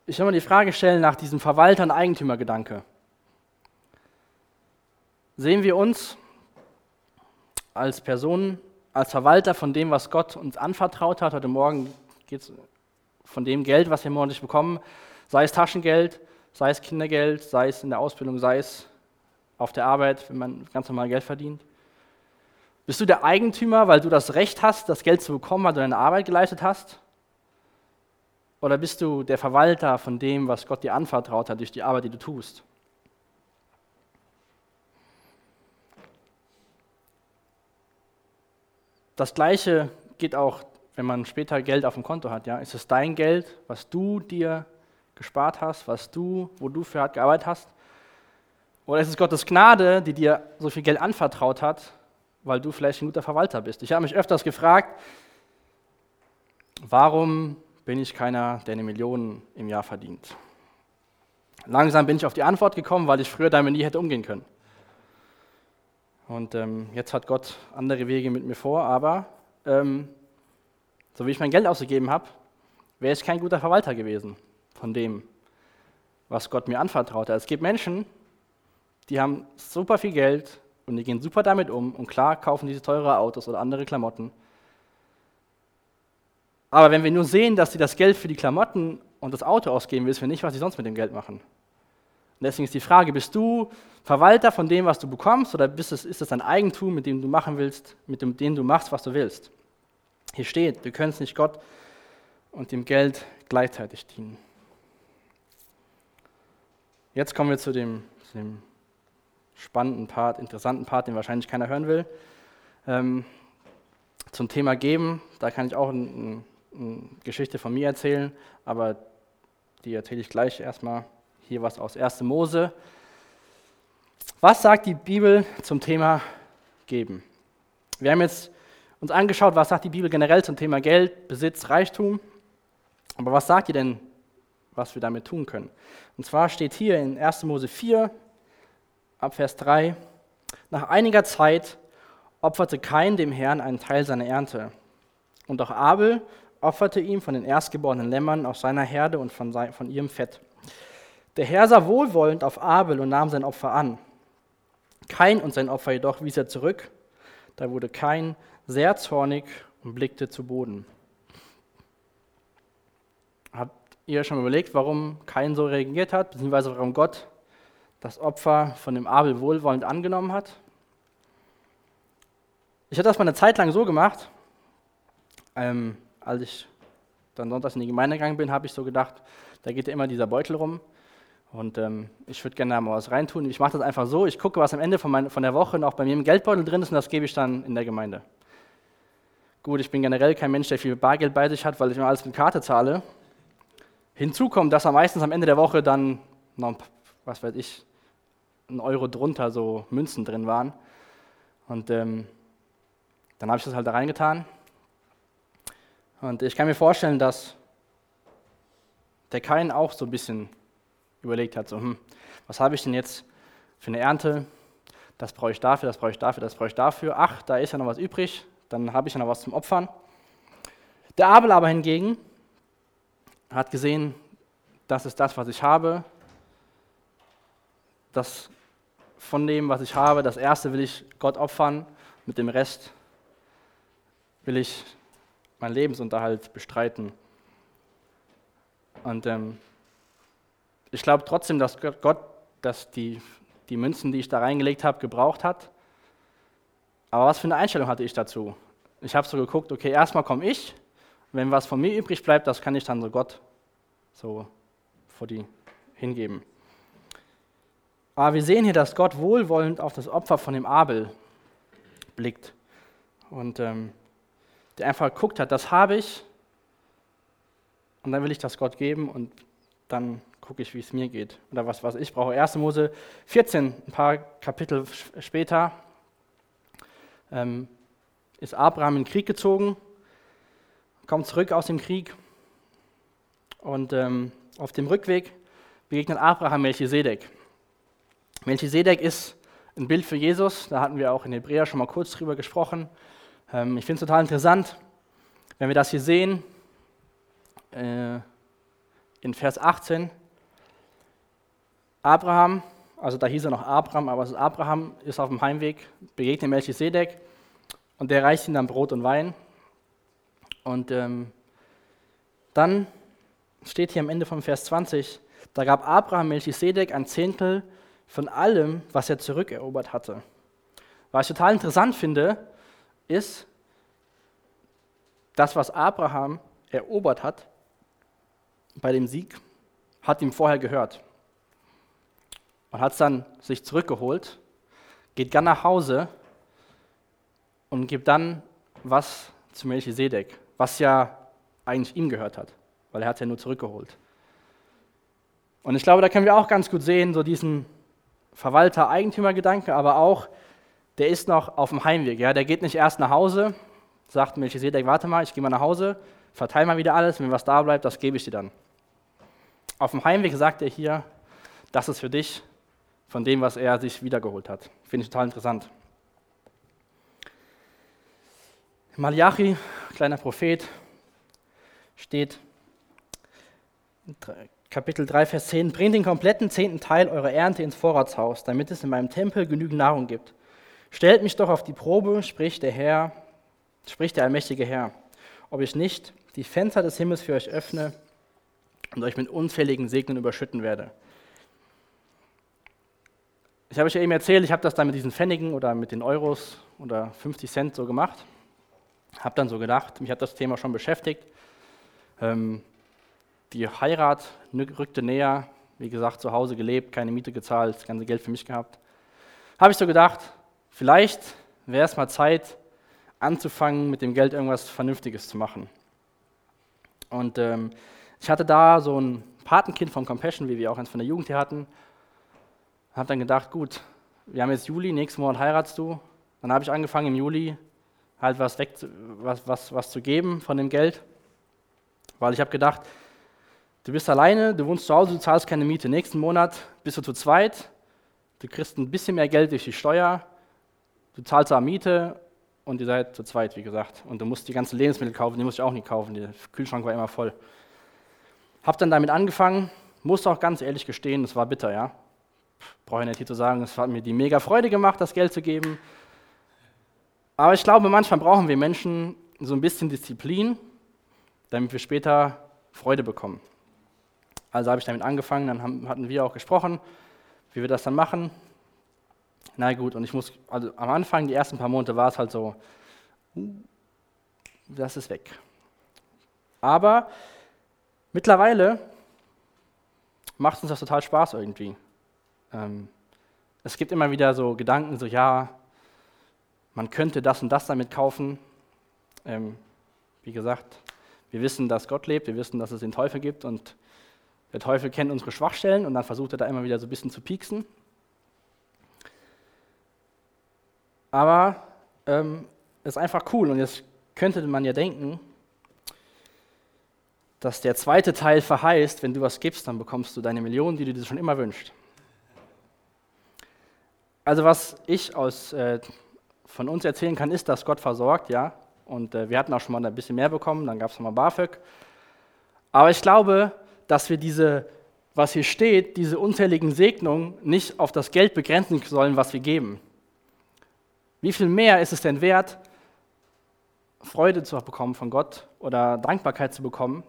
Speaker 2: Ich will mal die Frage stellen nach diesem Verwalter- und Eigentümergedanke. Sehen wir uns als Personen, als Verwalter von dem, was Gott uns anvertraut hat? Heute Morgen geht es von dem Geld, was wir monatlich bekommen, sei es Taschengeld, sei es Kindergeld, sei es in der Ausbildung, sei es auf der Arbeit, wenn man ganz normal Geld verdient? Bist du der Eigentümer, weil du das Recht hast, das Geld zu bekommen, weil du deine Arbeit geleistet hast? Oder bist du der Verwalter von dem, was Gott dir anvertraut hat durch die Arbeit, die du tust? Das Gleiche geht auch wenn man später Geld auf dem Konto hat, ja, ist es dein Geld, was du dir gespart hast, was du, wo du für hart gearbeitet hast? Oder ist es Gottes Gnade, die dir so viel Geld anvertraut hat, weil du vielleicht ein guter Verwalter bist? Ich habe mich öfters gefragt, warum bin ich keiner, der eine Million im Jahr verdient? Langsam bin ich auf die Antwort gekommen, weil ich früher damit nie hätte umgehen können. Und ähm, jetzt hat Gott andere Wege mit mir vor, aber ähm, so wie ich mein Geld ausgegeben habe, wäre ich kein guter Verwalter gewesen von dem, was Gott mir anvertraut hat. Es gibt Menschen, die haben super viel Geld und die gehen super damit um und klar kaufen diese teure Autos oder andere Klamotten. Aber wenn wir nur sehen, dass sie das Geld für die Klamotten und das Auto ausgeben, wissen wir nicht, was sie sonst mit dem Geld machen. Und deswegen ist die Frage, bist du Verwalter von dem, was du bekommst, oder ist es, ist es ein Eigentum, mit dem du machen willst, mit dem, dem du machst, was du willst? Hier steht, wir können nicht Gott und dem Geld gleichzeitig dienen. Jetzt kommen wir zu dem, zu dem spannenden Part, interessanten Part, den wahrscheinlich keiner hören will. Ähm, zum Thema Geben, da kann ich auch eine, eine Geschichte von mir erzählen, aber die erzähle ich gleich erstmal. Hier was aus 1. Mose. Was sagt die Bibel zum Thema Geben? Wir haben jetzt uns angeschaut, was sagt die Bibel generell zum Thema Geld, Besitz, Reichtum. Aber was sagt ihr denn, was wir damit tun können? Und zwar steht hier in 1. Mose 4, ab Vers 3, nach einiger Zeit opferte Kain dem Herrn einen Teil seiner Ernte. Und auch Abel opferte ihm von den erstgeborenen Lämmern aus seiner Herde und von, sein, von ihrem Fett. Der Herr sah wohlwollend auf Abel und nahm sein Opfer an. Kain und sein Opfer jedoch wies er zurück. Da wurde Kain sehr zornig und blickte zu Boden. Habt ihr schon überlegt, warum Kain so reagiert hat, beziehungsweise warum Gott das Opfer von dem Abel wohlwollend angenommen hat? Ich hatte das mal eine Zeit lang so gemacht, ähm, als ich dann sonntags in die Gemeinde gegangen bin, habe ich so gedacht, da geht ja immer dieser Beutel rum und ähm, ich würde gerne mal was reintun. Ich mache das einfach so, ich gucke, was am Ende von, mein, von der Woche noch bei mir im Geldbeutel drin ist und das gebe ich dann in der Gemeinde. Gut, ich bin generell kein Mensch, der viel Bargeld bei sich hat, weil ich immer alles mit Karte zahle. Hinzu kommt, dass da meistens am Ende der Woche dann noch, was weiß ich, ein Euro drunter so Münzen drin waren. Und ähm, dann habe ich das halt da reingetan. Und ich kann mir vorstellen, dass der Kain auch so ein bisschen überlegt hat, so, hm, was habe ich denn jetzt für eine Ernte? Das brauche ich dafür, das brauche ich dafür, das brauche ich dafür. Ach, da ist ja noch was übrig dann habe ich ja noch was zum Opfern. Der Abel aber hingegen hat gesehen, das ist das, was ich habe. Das von dem, was ich habe, das erste will ich Gott opfern, mit dem Rest will ich meinen Lebensunterhalt bestreiten. Und ähm, ich glaube trotzdem, dass Gott dass die, die Münzen, die ich da reingelegt habe, gebraucht hat. Aber was für eine Einstellung hatte ich dazu? Ich habe so geguckt, okay, erstmal komme ich, wenn was von mir übrig bleibt, das kann ich dann so Gott so vor die hingeben. Aber wir sehen hier, dass Gott wohlwollend auf das Opfer von dem Abel blickt und ähm, der einfach geguckt hat, das habe ich und dann will ich das Gott geben und dann gucke ich, wie es mir geht oder was, was ich brauche. 1. Mose 14, ein paar Kapitel später, ähm, ist Abraham in den Krieg gezogen, kommt zurück aus dem Krieg und ähm, auf dem Rückweg begegnet Abraham Melchisedek. Melchisedek ist ein Bild für Jesus, da hatten wir auch in Hebräer schon mal kurz drüber gesprochen. Ähm, ich finde es total interessant, wenn wir das hier sehen, äh, in Vers 18. Abraham, also da hieß er noch Abraham, aber ist Abraham, ist auf dem Heimweg, begegnet Melchisedek und der reicht ihm dann Brot und Wein. Und ähm, dann steht hier am Ende vom Vers 20, da gab Abraham Melchisedek ein Zehntel von allem, was er zurückerobert hatte. Was ich total interessant finde, ist, das, was Abraham erobert hat bei dem Sieg, hat ihm vorher gehört. Und hat es dann sich zurückgeholt, geht dann nach Hause und gibt dann was zu Melchisedek. was ja eigentlich ihm gehört hat, weil er hat ja nur zurückgeholt. Und ich glaube, da können wir auch ganz gut sehen, so diesen Verwalter-Eigentümer-Gedanke, aber auch, der ist noch auf dem Heimweg. Ja? Der geht nicht erst nach Hause, sagt Melchisedek, warte mal, ich gehe mal nach Hause, verteile mal wieder alles, wenn was da bleibt, das gebe ich dir dann. Auf dem Heimweg sagt er hier, das ist für dich von dem, was er sich wiedergeholt hat. Finde ich total interessant. Malachi, kleiner Prophet, steht Kapitel 3, Vers 10, bringt den kompletten zehnten Teil eurer Ernte ins Vorratshaus, damit es in meinem Tempel genügend Nahrung gibt. Stellt mich doch auf die Probe, spricht der Herr, spricht der allmächtige Herr, ob ich nicht die Fenster des Himmels für euch öffne und euch mit unzähligen Segnen überschütten werde. Ich habe euch ja eben erzählt, ich habe das dann mit diesen Pfennigen oder mit den Euros oder 50 Cent so gemacht. Habe dann so gedacht, mich hat das Thema schon beschäftigt. Ähm, die Heirat rückte näher, wie gesagt, zu Hause gelebt, keine Miete gezahlt, das ganze Geld für mich gehabt. Habe ich so gedacht, vielleicht wäre es mal Zeit, anzufangen, mit dem Geld irgendwas Vernünftiges zu machen. Und ähm, ich hatte da so ein Patenkind von Compassion, wie wir auch eins von der Jugend hier hatten. Habe dann gedacht, gut, wir haben jetzt Juli, nächsten Monat heiratst du. Dann habe ich angefangen im Juli halt was, weg, was, was, was zu geben von dem Geld, weil ich habe gedacht, Du bist alleine, du wohnst zu Hause, du zahlst keine Miete. Nächsten Monat bist du zu zweit, du kriegst ein bisschen mehr Geld durch die Steuer, du zahlst auch Miete und ihr seid zu zweit, wie gesagt. Und du musst die ganzen Lebensmittel kaufen, die musste ich auch nicht kaufen, der Kühlschrank war immer voll. Hab dann damit angefangen, muss auch ganz ehrlich gestehen, es war bitter, ja. Brauche ich nicht hier zu sagen, es hat mir die mega Freude gemacht, das Geld zu geben. Aber ich glaube, manchmal brauchen wir Menschen so ein bisschen Disziplin, damit wir später Freude bekommen. Also habe ich damit angefangen, dann haben, hatten wir auch gesprochen, wie wir das dann machen. Na gut, und ich muss, also am Anfang, die ersten paar Monate war es halt so, uh, das ist weg. Aber mittlerweile macht uns das total Spaß irgendwie. Ähm, es gibt immer wieder so Gedanken, so ja, man könnte das und das damit kaufen. Ähm, wie gesagt, wir wissen, dass Gott lebt, wir wissen, dass es den Teufel gibt und der Teufel kennt unsere Schwachstellen und dann versucht er da immer wieder so ein bisschen zu pieksen. Aber ähm, ist einfach cool und jetzt könnte man ja denken, dass der zweite Teil verheißt, wenn du was gibst, dann bekommst du deine Millionen, die du dir schon immer wünschst. Also was ich aus, äh, von uns erzählen kann, ist, dass Gott versorgt, ja. Und äh, wir hatten auch schon mal ein bisschen mehr bekommen, dann gab es nochmal BAföG. Aber ich glaube, dass wir diese, was hier steht, diese unzähligen Segnungen nicht auf das Geld begrenzen sollen, was wir geben. Wie viel mehr ist es denn wert, Freude zu bekommen von Gott oder Dankbarkeit zu bekommen,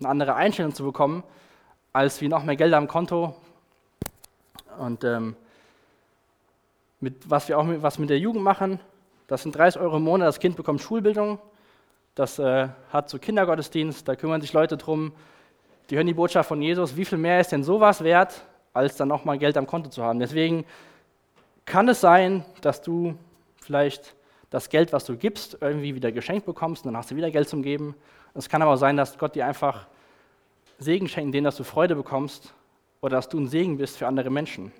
Speaker 2: eine andere Einstellung zu bekommen, als wie noch mehr Geld am Konto und ähm, mit, was wir auch mit, was mit der Jugend machen. Das sind 30 Euro im Monat, das Kind bekommt Schulbildung, das äh, hat so Kindergottesdienst, da kümmern sich Leute drum, die hören die Botschaft von Jesus, wie viel mehr ist denn sowas wert, als dann nochmal Geld am Konto zu haben. Deswegen kann es sein, dass du vielleicht das Geld, was du gibst, irgendwie wieder geschenkt bekommst und dann hast du wieder Geld zum Geben. Es kann aber auch sein, dass Gott dir einfach Segen schenkt, denen dass du Freude bekommst oder dass du ein Segen bist für andere Menschen.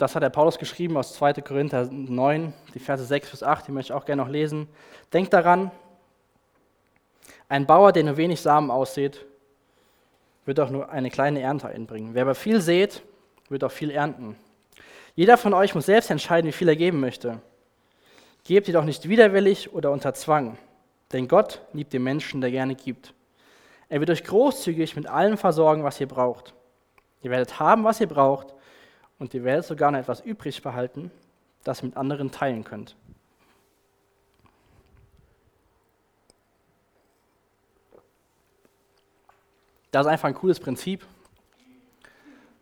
Speaker 2: Das hat der Paulus geschrieben aus 2. Korinther 9, die Verse 6 bis 8, die möchte ich auch gerne noch lesen. Denkt daran, ein Bauer, der nur wenig Samen aussät, wird auch nur eine kleine Ernte einbringen. Wer aber viel sät, wird auch viel ernten. Jeder von euch muss selbst entscheiden, wie viel er geben möchte. Gebt jedoch nicht widerwillig oder unter Zwang, denn Gott liebt den Menschen, der gerne gibt. Er wird euch großzügig mit allem versorgen, was ihr braucht. Ihr werdet haben, was ihr braucht, und ihr werdet sogar noch etwas übrig behalten, das ihr mit anderen teilen könnt. Das ist einfach ein cooles Prinzip.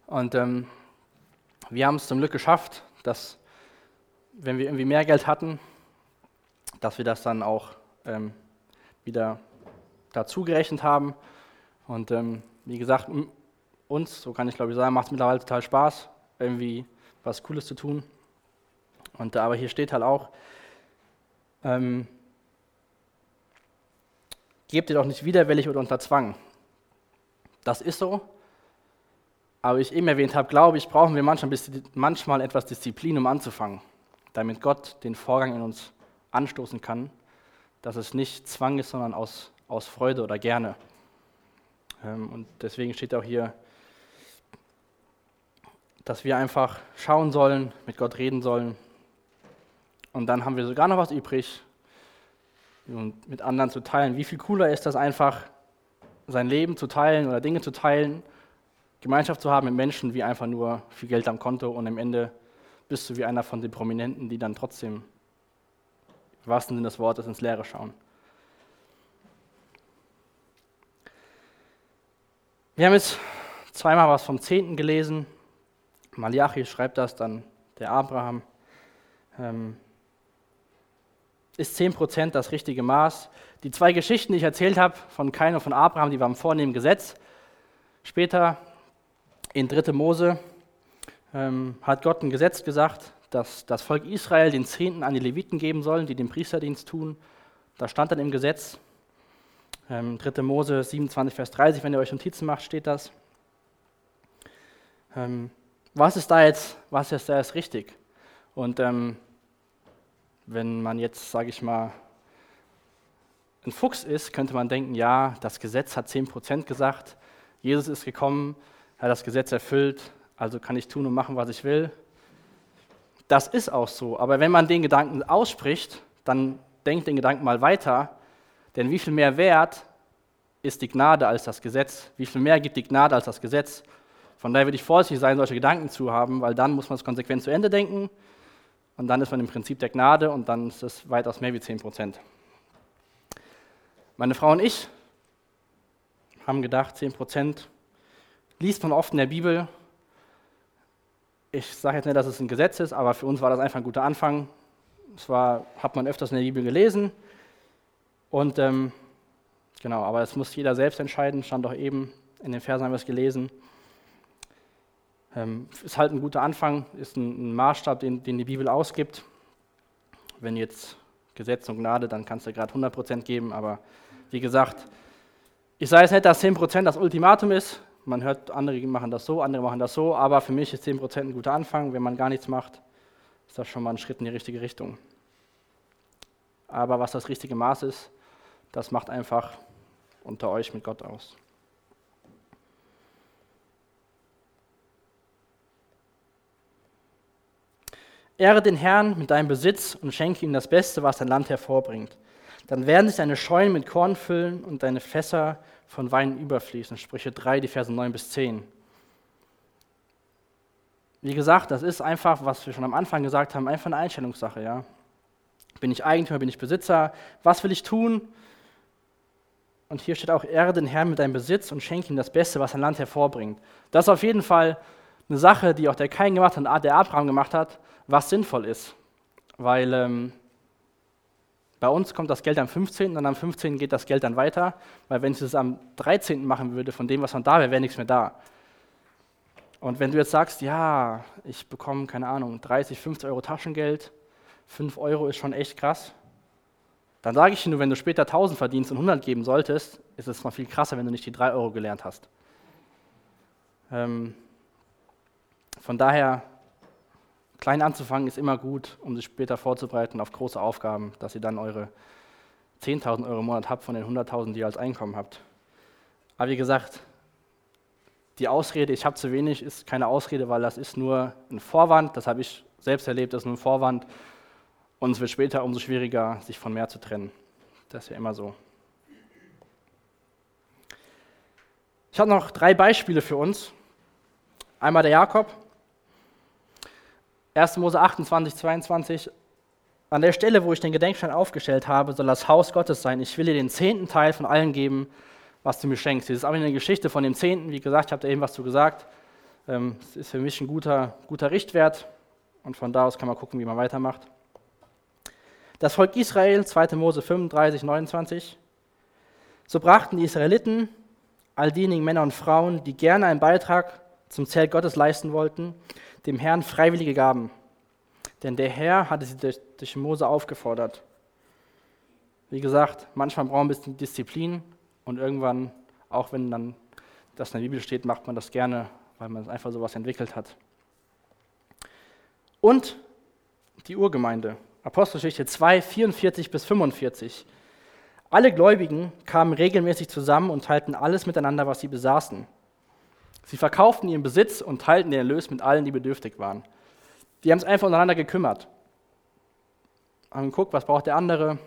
Speaker 2: Und ähm, wir haben es zum Glück geschafft, dass, wenn wir irgendwie mehr Geld hatten, dass wir das dann auch ähm, wieder dazugerechnet haben. Und ähm, wie gesagt, uns, so kann ich glaube ich sagen, macht es mittlerweile total Spaß irgendwie was Cooles zu tun. Und aber hier steht halt auch, ähm, gebt ihr doch nicht widerwillig oder unter Zwang. Das ist so. Aber wie ich eben erwähnt habe, glaube ich, brauchen wir manchmal, manchmal etwas Disziplin, um anzufangen, damit Gott den Vorgang in uns anstoßen kann, dass es nicht Zwang ist, sondern aus, aus Freude oder gerne. Ähm, und deswegen steht auch hier, dass wir einfach schauen sollen, mit Gott reden sollen. Und dann haben wir sogar noch was übrig, und mit anderen zu teilen. Wie viel cooler ist das einfach, sein Leben zu teilen oder Dinge zu teilen, Gemeinschaft zu haben mit Menschen, wie einfach nur viel Geld am Konto und am Ende bist du wie einer von den Prominenten, die dann trotzdem im wahrsten Sinne des Wortes ins Leere schauen. Wir haben jetzt zweimal was vom Zehnten gelesen. Malachi schreibt das, dann der Abraham. Ähm, ist 10% das richtige Maß? Die zwei Geschichten, die ich erzählt habe, von Kain und von Abraham, die waren vor dem Gesetz. Später in 3. Mose ähm, hat Gott ein Gesetz gesagt, dass das Volk Israel den Zehnten an die Leviten geben sollen, die den Priesterdienst tun. Da stand dann im Gesetz, ähm, 3. Mose 27, Vers 30, wenn ihr euch Notizen macht, steht das. Ähm, was ist da jetzt, was ist da jetzt richtig? Und ähm, wenn man jetzt, sage ich mal, ein Fuchs ist, könnte man denken, ja, das Gesetz hat 10% gesagt, Jesus ist gekommen, hat das Gesetz erfüllt, also kann ich tun und machen, was ich will. Das ist auch so, aber wenn man den Gedanken ausspricht, dann denkt den Gedanken mal weiter, denn wie viel mehr Wert ist die Gnade als das Gesetz? Wie viel mehr gibt die Gnade als das Gesetz? Von daher würde ich vorsichtig sein, solche Gedanken zu haben, weil dann muss man es konsequent zu Ende denken und dann ist man im Prinzip der Gnade und dann ist es weitaus mehr wie 10 Prozent. Meine Frau und ich haben gedacht, 10 Prozent liest man oft in der Bibel. Ich sage jetzt nicht, dass es ein Gesetz ist, aber für uns war das einfach ein guter Anfang. Das war, hat man öfters in der Bibel gelesen. Und ähm, genau, aber das muss jeder selbst entscheiden, stand doch eben in den Versen haben wir es gelesen. Ähm, ist halt ein guter Anfang, ist ein, ein Maßstab, den, den, die Bibel ausgibt. Wenn jetzt Gesetz und Gnade, dann kannst du gerade 100% geben, aber wie gesagt, ich sage jetzt nicht, dass 10% das Ultimatum ist. Man hört, andere machen das so, andere machen das so, aber für mich ist 10% ein guter Anfang. Wenn man gar nichts macht, ist das schon mal ein Schritt in die richtige Richtung. Aber was das richtige Maß ist, das macht einfach unter euch mit Gott aus. Ehre den Herrn mit deinem Besitz und schenke ihm das Beste, was dein Land hervorbringt. Dann werden sich deine Scheunen mit Korn füllen und deine Fässer von Wein überfließen. Sprüche 3, die Verse 9 bis 10. Wie gesagt, das ist einfach, was wir schon am Anfang gesagt haben, einfach eine Einstellungssache. Ja? Bin ich Eigentümer, bin ich Besitzer? Was will ich tun? Und hier steht auch, ehre den Herrn mit deinem Besitz und schenke ihm das Beste, was dein Land hervorbringt. Das ist auf jeden Fall eine Sache, die auch der Kain gemacht hat der Abraham gemacht hat, was sinnvoll ist. Weil ähm, bei uns kommt das Geld am 15. und am 15. geht das Geld dann weiter, weil wenn ich es am 13. machen würde, von dem, was von da wäre, wäre nichts mehr da. Und wenn du jetzt sagst, ja, ich bekomme, keine Ahnung, 30, 50 Euro Taschengeld, 5 Euro ist schon echt krass, dann sage ich dir nur, wenn du später 1000 verdienst und 100 geben solltest, ist es mal viel krasser, wenn du nicht die 3 Euro gelernt hast. Ähm, von daher Klein anzufangen ist immer gut, um sich später vorzubereiten auf große Aufgaben, dass ihr dann eure 10.000 Euro im Monat habt von den 100.000, die ihr als Einkommen habt. Aber wie gesagt, die Ausrede, ich habe zu wenig, ist keine Ausrede, weil das ist nur ein Vorwand, das habe ich selbst erlebt, das ist nur ein Vorwand und es wird später umso schwieriger, sich von mehr zu trennen. Das ist ja immer so. Ich habe noch drei Beispiele für uns. Einmal der Jakob, 1. Mose 28, 22. An der Stelle, wo ich den Gedenkstein aufgestellt habe, soll das Haus Gottes sein. Ich will dir den zehnten Teil von allen geben, was du mir schenkst. Das ist aber eine Geschichte von dem Zehnten. Wie gesagt, ich habe da eben was zu gesagt. Ähm, es ist für mich ein guter, guter Richtwert. Und von da aus kann man gucken, wie man weitermacht. Das Volk Israel, 2. Mose 35, 29. So brachten die Israeliten, all diejenigen Männer und Frauen, die gerne einen Beitrag zum Zelt Gottes leisten wollten, dem Herrn freiwillige Gaben. denn der Herr hatte sie durch, durch Mose aufgefordert. Wie gesagt, manchmal braucht man ein bisschen Disziplin und irgendwann, auch wenn dann das in der Bibel steht, macht man das gerne, weil man einfach sowas entwickelt hat. Und die Urgemeinde, Apostelgeschichte 2, 44 bis 45. Alle Gläubigen kamen regelmäßig zusammen und teilten alles miteinander, was sie besaßen. Sie verkauften ihren Besitz und teilten den Erlös mit allen, die bedürftig waren. Die haben es einfach untereinander gekümmert. Haben geguckt, was braucht der andere.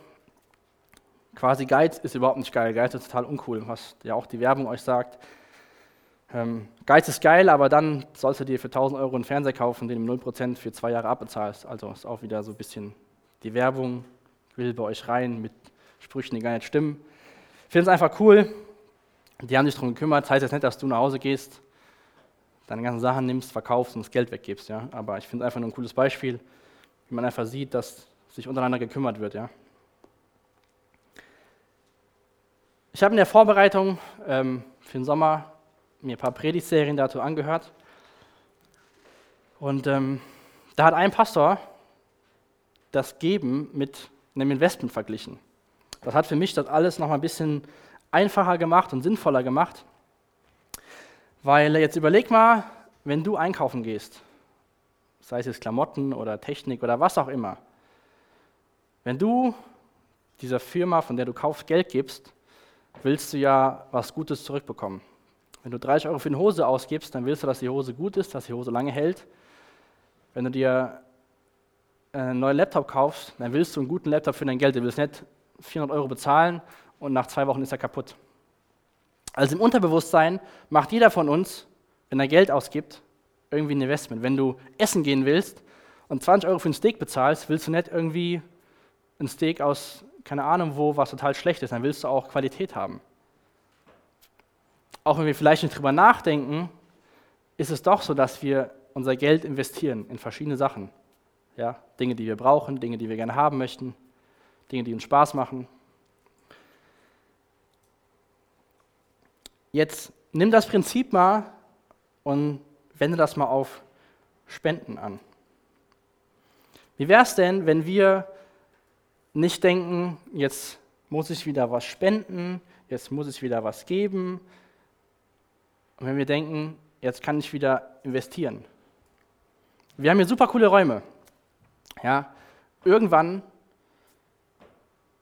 Speaker 2: Quasi Geiz ist überhaupt nicht geil. Geiz ist total uncool, was ja auch die Werbung euch sagt. Ähm, Geiz ist geil, aber dann sollst du dir für 1000 Euro einen Fernseher kaufen, den du 0% für zwei Jahre abbezahlst. Also ist auch wieder so ein bisschen die Werbung, will bei euch rein mit Sprüchen, die gar nicht stimmen. Ich finde es einfach cool. Die haben sich darum gekümmert. Das heißt jetzt nicht, dass du nach Hause gehst, deine ganzen Sachen nimmst, verkaufst und das Geld weggibst. Ja? Aber ich finde es einfach nur ein cooles Beispiel, wie man einfach sieht, dass sich untereinander gekümmert wird. Ja? Ich habe in der Vorbereitung ähm, für den Sommer mir ein paar Predigtserien dazu angehört. Und ähm, da hat ein Pastor das Geben mit einem Investment verglichen. Das hat für mich das alles noch mal ein bisschen einfacher gemacht und sinnvoller gemacht. Weil jetzt überleg mal, wenn du einkaufen gehst, sei es jetzt Klamotten oder Technik oder was auch immer, wenn du dieser Firma, von der du kaufst, Geld gibst, willst du ja was Gutes zurückbekommen. Wenn du 30 Euro für eine Hose ausgibst, dann willst du, dass die Hose gut ist, dass die Hose lange hält. Wenn du dir einen neuen Laptop kaufst, dann willst du einen guten Laptop für dein Geld. Du willst nicht 400 Euro bezahlen und nach zwei Wochen ist er kaputt. Also im Unterbewusstsein macht jeder von uns, wenn er Geld ausgibt, irgendwie ein Investment. Wenn du essen gehen willst und 20 Euro für ein Steak bezahlst, willst du nicht irgendwie ein Steak aus, keine Ahnung wo, was total schlecht ist, dann willst du auch Qualität haben. Auch wenn wir vielleicht nicht drüber nachdenken, ist es doch so, dass wir unser Geld investieren in verschiedene Sachen. Ja, Dinge, die wir brauchen, Dinge, die wir gerne haben möchten, Dinge, die uns Spaß machen. Jetzt nimm das Prinzip mal und wende das mal auf Spenden an. Wie wäre es denn, wenn wir nicht denken, jetzt muss ich wieder was spenden, jetzt muss ich wieder was geben, und wenn wir denken, jetzt kann ich wieder investieren. Wir haben hier super coole Räume. Ja, irgendwann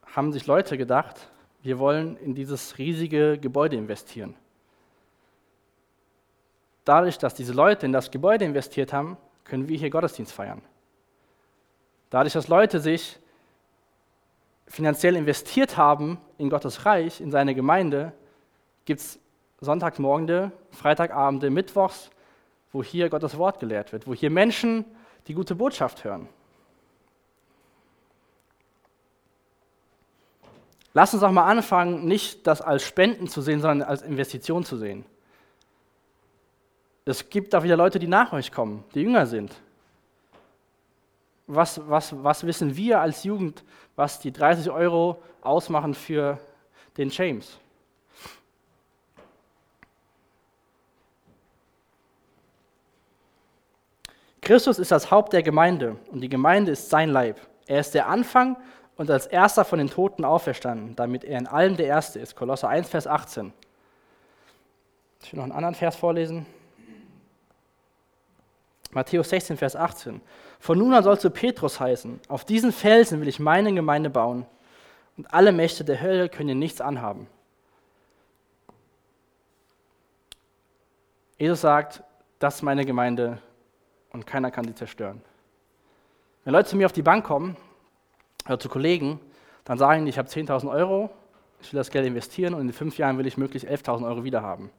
Speaker 2: haben sich Leute gedacht, wir wollen in dieses riesige Gebäude investieren. Dadurch, dass diese Leute in das Gebäude investiert haben, können wir hier Gottesdienst feiern. Dadurch, dass Leute sich finanziell investiert haben in Gottes Reich, in seine Gemeinde, gibt es Sonntagmorgende, Freitagabende, Mittwochs, wo hier Gottes Wort gelehrt wird, wo hier Menschen die gute Botschaft hören. Lass uns auch mal anfangen, nicht das als Spenden zu sehen, sondern als Investition zu sehen. Es gibt auch wieder Leute, die nach euch kommen, die jünger sind. Was, was, was wissen wir als Jugend, was die 30 Euro ausmachen für den James? Christus ist das Haupt der Gemeinde und die Gemeinde ist sein Leib. Er ist der Anfang und als erster von den Toten auferstanden, damit er in allem der Erste ist. Kolosser 1, Vers 18. Ich will noch einen anderen Vers vorlesen. Matthäus 16, Vers 18. Von nun an sollst du Petrus heißen. Auf diesen Felsen will ich meine Gemeinde bauen. Und alle Mächte der Hölle können dir nichts anhaben. Jesus sagt, das ist meine Gemeinde, und keiner kann sie zerstören. Wenn Leute zu mir auf die Bank kommen oder zu Kollegen, dann sagen die, ich habe 10.000 Euro, ich will das Geld investieren und in fünf Jahren will ich möglichst 11.000 Euro wiederhaben.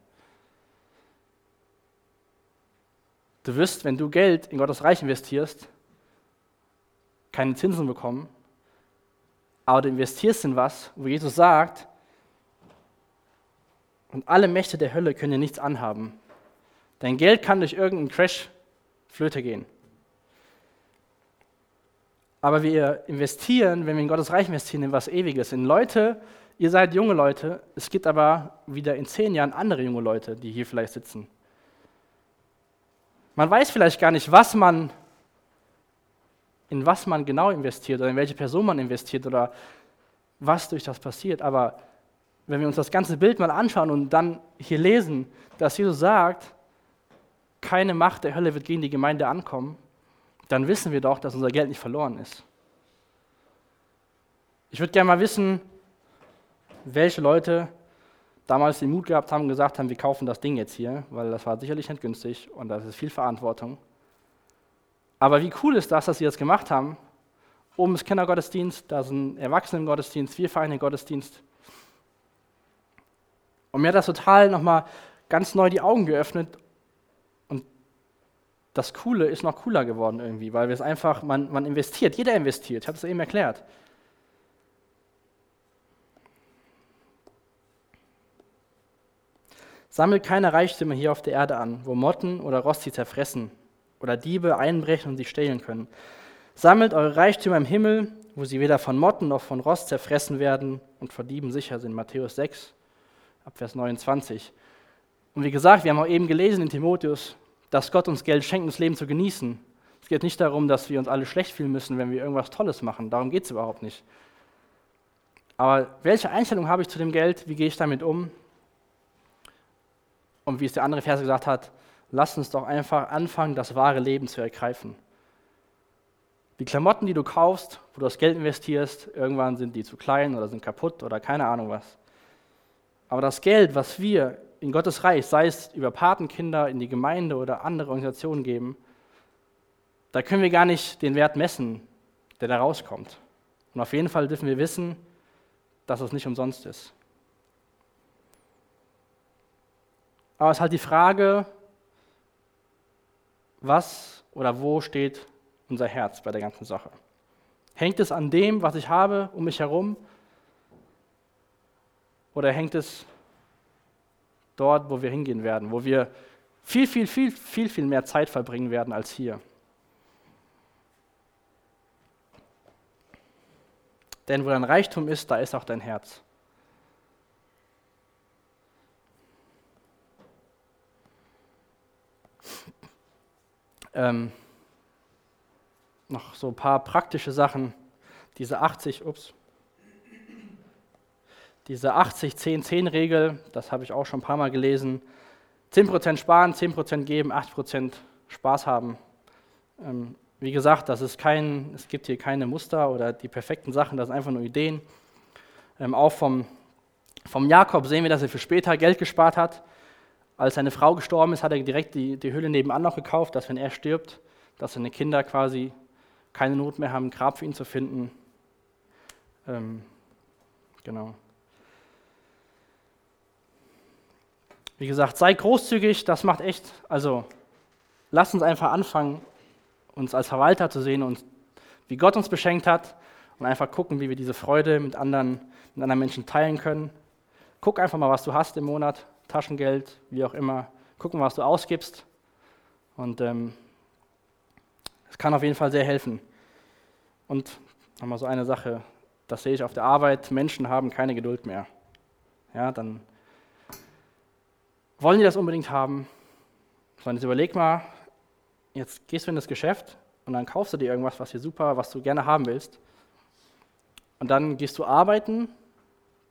Speaker 2: Du wirst, wenn du Geld in Gottes Reich investierst, keine Zinsen bekommen, aber du investierst in was, wo Jesus sagt, und alle Mächte der Hölle können dir nichts anhaben. Dein Geld kann durch irgendeinen Crash flöte gehen. Aber wir investieren, wenn wir in Gottes Reich investieren, in was Ewiges, in Leute, ihr seid junge Leute, es gibt aber wieder in zehn Jahren andere junge Leute, die hier vielleicht sitzen. Man weiß vielleicht gar nicht, was man in was man genau investiert oder in welche Person man investiert oder was durch das passiert. Aber wenn wir uns das ganze Bild mal anschauen und dann hier lesen, dass Jesus sagt, keine Macht der Hölle wird gegen die Gemeinde ankommen, dann wissen wir doch, dass unser Geld nicht verloren ist. Ich würde gerne mal wissen, welche Leute damals den Mut gehabt haben und gesagt haben, wir kaufen das Ding jetzt hier, weil das war sicherlich nicht günstig und das ist viel Verantwortung. Aber wie cool ist das, dass sie das gemacht haben? Oben ist Kindergottesdienst, da ist ein Erwachsenengottesdienst, wir feiern den Gottesdienst. Und mir hat das total nochmal ganz neu die Augen geöffnet. Das Coole ist noch cooler geworden irgendwie, weil wir es einfach, man, man investiert, jeder investiert, ich habe es eben erklärt. Sammelt keine Reichtümer hier auf der Erde an, wo Motten oder Rost sie zerfressen oder Diebe einbrechen und sie stehlen können. Sammelt eure Reichtümer im Himmel, wo sie weder von Motten noch von Rost zerfressen werden und vor Dieben sicher sind. Matthäus 6, ab Vers 29. Und wie gesagt, wir haben auch eben gelesen in Timotheus, dass Gott uns Geld schenkt, das Leben zu genießen. Es geht nicht darum, dass wir uns alle schlecht fühlen müssen, wenn wir irgendwas Tolles machen. Darum geht es überhaupt nicht. Aber welche Einstellung habe ich zu dem Geld? Wie gehe ich damit um? Und wie es der andere Vers gesagt hat, lass uns doch einfach anfangen, das wahre Leben zu ergreifen. Die Klamotten, die du kaufst, wo du das Geld investierst, irgendwann sind die zu klein oder sind kaputt oder keine Ahnung was. Aber das Geld, was wir in Gottes Reich, sei es über Patenkinder in die Gemeinde oder andere Organisationen geben, da können wir gar nicht den Wert messen, der da rauskommt. Und auf jeden Fall dürfen wir wissen, dass es nicht umsonst ist. Aber es ist halt die Frage, was oder wo steht unser Herz bei der ganzen Sache? Hängt es an dem, was ich habe um mich herum? Oder hängt es dort, wo wir hingehen werden, wo wir viel, viel, viel, viel, viel mehr Zeit verbringen werden als hier? Denn wo dein Reichtum ist, da ist auch dein Herz. Ähm, noch so ein paar praktische Sachen. Diese 80, ups, diese 80-10-10-Regel, das habe ich auch schon ein paar Mal gelesen. 10% sparen, 10% geben, 8% Spaß haben. Ähm, wie gesagt, das ist kein, es gibt hier keine Muster oder die perfekten Sachen, das sind einfach nur Ideen. Ähm, auch vom, vom Jakob sehen wir, dass er für später Geld gespart hat. Als seine Frau gestorben ist, hat er direkt die, die Hülle nebenan noch gekauft, dass wenn er stirbt, dass seine Kinder quasi keine Not mehr haben, ein Grab für ihn zu finden. Ähm, genau. Wie gesagt, sei großzügig, das macht echt, also lass uns einfach anfangen, uns als Verwalter zu sehen und wie Gott uns beschenkt hat und einfach gucken, wie wir diese Freude mit anderen, mit anderen Menschen teilen können. Guck einfach mal, was du hast im Monat, Taschengeld, wie auch immer. Gucken, was du ausgibst. Und ähm, es kann auf jeden Fall sehr helfen. Und nochmal so eine Sache, das sehe ich auf der Arbeit, Menschen haben keine Geduld mehr. Ja, dann wollen die das unbedingt haben. Sondern jetzt überleg mal, jetzt gehst du in das Geschäft und dann kaufst du dir irgendwas, was dir super, was du gerne haben willst. Und dann gehst du arbeiten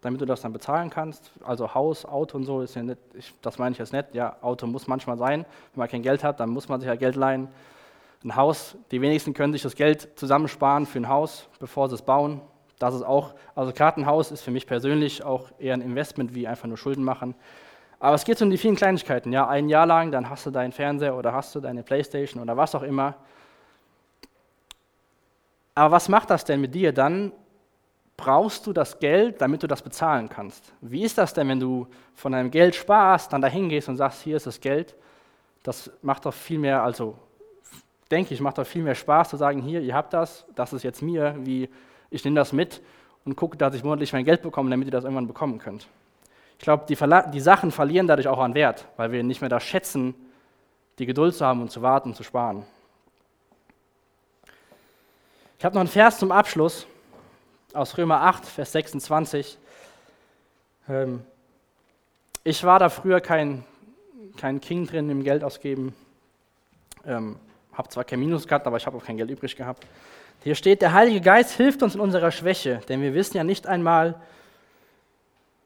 Speaker 2: damit du das dann bezahlen kannst. Also Haus, Auto und so ist ja nicht, ich, das meine ich jetzt nicht. Ja, Auto muss manchmal sein. Wenn man kein Geld hat, dann muss man sich ja Geld leihen. Ein Haus, die wenigsten können sich das Geld zusammensparen für ein Haus, bevor sie es bauen. Das ist auch, also gerade ein Haus ist für mich persönlich auch eher ein Investment wie einfach nur Schulden machen. Aber es geht um die vielen Kleinigkeiten. Ja, ein Jahr lang, dann hast du deinen Fernseher oder hast du deine Playstation oder was auch immer. Aber was macht das denn mit dir dann, brauchst du das Geld, damit du das bezahlen kannst. Wie ist das denn, wenn du von deinem Geld sparst, dann dahin gehst und sagst, hier ist das Geld? Das macht doch viel mehr, also denke ich, macht doch viel mehr Spaß zu sagen, hier, ihr habt das, das ist jetzt mir, wie ich nehme das mit und gucke, dass ich monatlich mein Geld bekomme, damit ihr das irgendwann bekommen könnt. Ich glaube, die, die Sachen verlieren dadurch auch an Wert, weil wir nicht mehr das schätzen, die Geduld zu haben und zu warten und zu sparen. Ich habe noch einen Vers zum Abschluss aus Römer 8, Vers 26. Ähm, ich war da früher kein, kein King drin im Geld ausgeben. Ähm, habe zwar kein Minus gehabt, aber ich habe auch kein Geld übrig gehabt. Hier steht, der Heilige Geist hilft uns in unserer Schwäche, denn wir wissen ja nicht einmal,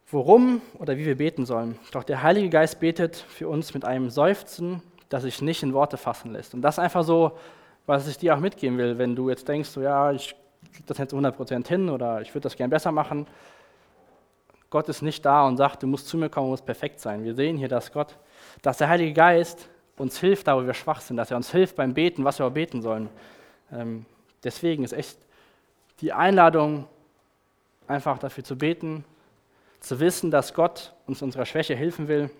Speaker 2: worum oder wie wir beten sollen. Doch der Heilige Geist betet für uns mit einem Seufzen, das sich nicht in Worte fassen lässt. Und das ist einfach so, was ich dir auch mitgeben will, wenn du jetzt denkst, so, ja, ich kriege das jetzt zu 100% hin oder ich würde das gern besser machen. Gott ist nicht da und sagt, du musst zu mir kommen, du musst perfekt sein. Wir sehen hier, dass Gott, dass der Heilige Geist uns hilft, da wo wir schwach sind, dass er uns hilft beim Beten, was wir auch beten sollen. Ähm, deswegen ist echt die Einladung, einfach dafür zu beten, zu wissen, dass Gott uns unserer Schwäche helfen will.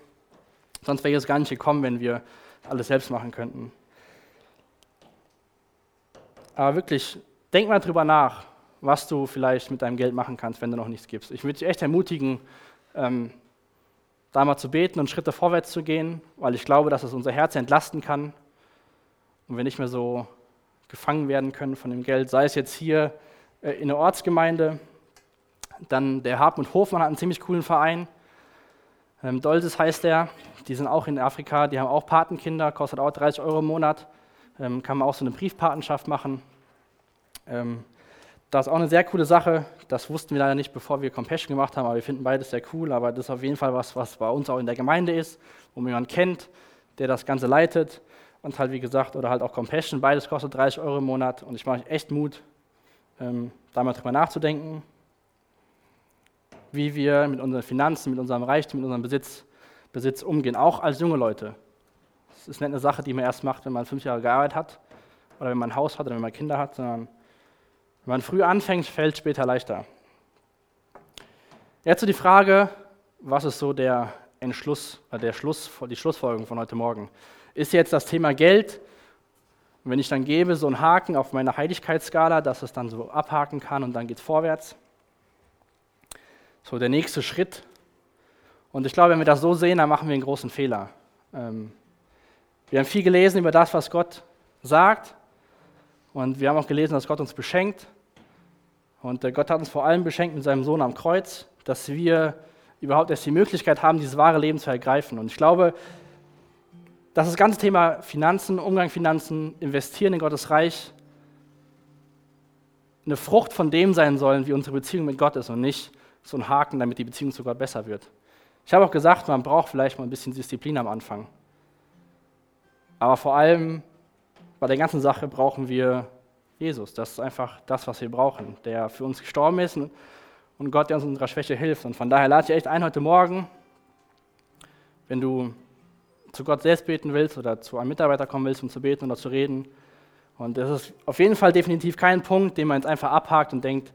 Speaker 2: Sonst wäre es gar nicht gekommen, wenn wir alles selbst machen könnten. Aber wirklich, denk mal drüber nach, was du vielleicht mit deinem Geld machen kannst, wenn du noch nichts gibst. Ich würde dich echt ermutigen, ähm, da mal zu beten und Schritte vorwärts zu gehen, weil ich glaube, dass es unser Herz entlasten kann und wir nicht mehr so gefangen werden können von dem Geld, sei es jetzt hier äh, in der Ortsgemeinde, dann der Hartmut Hofmann hat einen ziemlich coolen Verein, ähm, Dolzes heißt der, die sind auch in Afrika, die haben auch Patenkinder, kostet auch 30 Euro im Monat, ähm, kann man auch so eine Briefpatenschaft machen. Ähm, das ist auch eine sehr coole Sache. Das wussten wir leider nicht, bevor wir Compassion gemacht haben, aber wir finden beides sehr cool. Aber das ist auf jeden Fall was, was bei uns auch in der Gemeinde ist, wo man jemanden kennt, der das Ganze leitet. Und halt, wie gesagt, oder halt auch Compassion, beides kostet 30 Euro im Monat. Und ich mache echt Mut, ähm, da mal drüber nachzudenken, wie wir mit unseren Finanzen, mit unserem Reichtum, mit unserem Besitz, Besitz umgehen, auch als junge Leute. Das ist nicht eine Sache, die man erst macht, wenn man fünf Jahre gearbeitet hat oder wenn man ein Haus hat oder wenn man Kinder hat, sondern wenn man früh anfängt, fällt später leichter. Jetzt so die Frage, was ist so der Entschluss, äh, der Schluss, die Schlussfolgerung von heute Morgen? Ist jetzt das Thema Geld, wenn ich dann gebe, so einen Haken auf meiner Heiligkeitsskala, dass es dann so abhaken kann und dann geht es vorwärts? So der nächste Schritt. Und ich glaube, wenn wir das so sehen, dann machen wir einen großen Fehler. Ähm, wir haben viel gelesen über das, was Gott sagt. Und wir haben auch gelesen, dass Gott uns beschenkt. Und Gott hat uns vor allem beschenkt mit seinem Sohn am Kreuz, dass wir überhaupt erst die Möglichkeit haben, dieses wahre Leben zu ergreifen. Und ich glaube, dass das ganze Thema Finanzen, Umgang Finanzen, Investieren in Gottes Reich eine Frucht von dem sein sollen, wie unsere Beziehung mit Gott ist und nicht so ein Haken, damit die Beziehung zu Gott besser wird. Ich habe auch gesagt, man braucht vielleicht mal ein bisschen Disziplin am Anfang. Aber vor allem bei der ganzen Sache brauchen wir Jesus. Das ist einfach das, was wir brauchen, der für uns gestorben ist und Gott, der uns in unserer Schwäche hilft. Und von daher lade ich echt ein heute Morgen, wenn du zu Gott selbst beten willst oder zu einem Mitarbeiter kommen willst, um zu beten oder zu reden. Und das ist auf jeden Fall definitiv kein Punkt, den man jetzt einfach abhakt und denkt,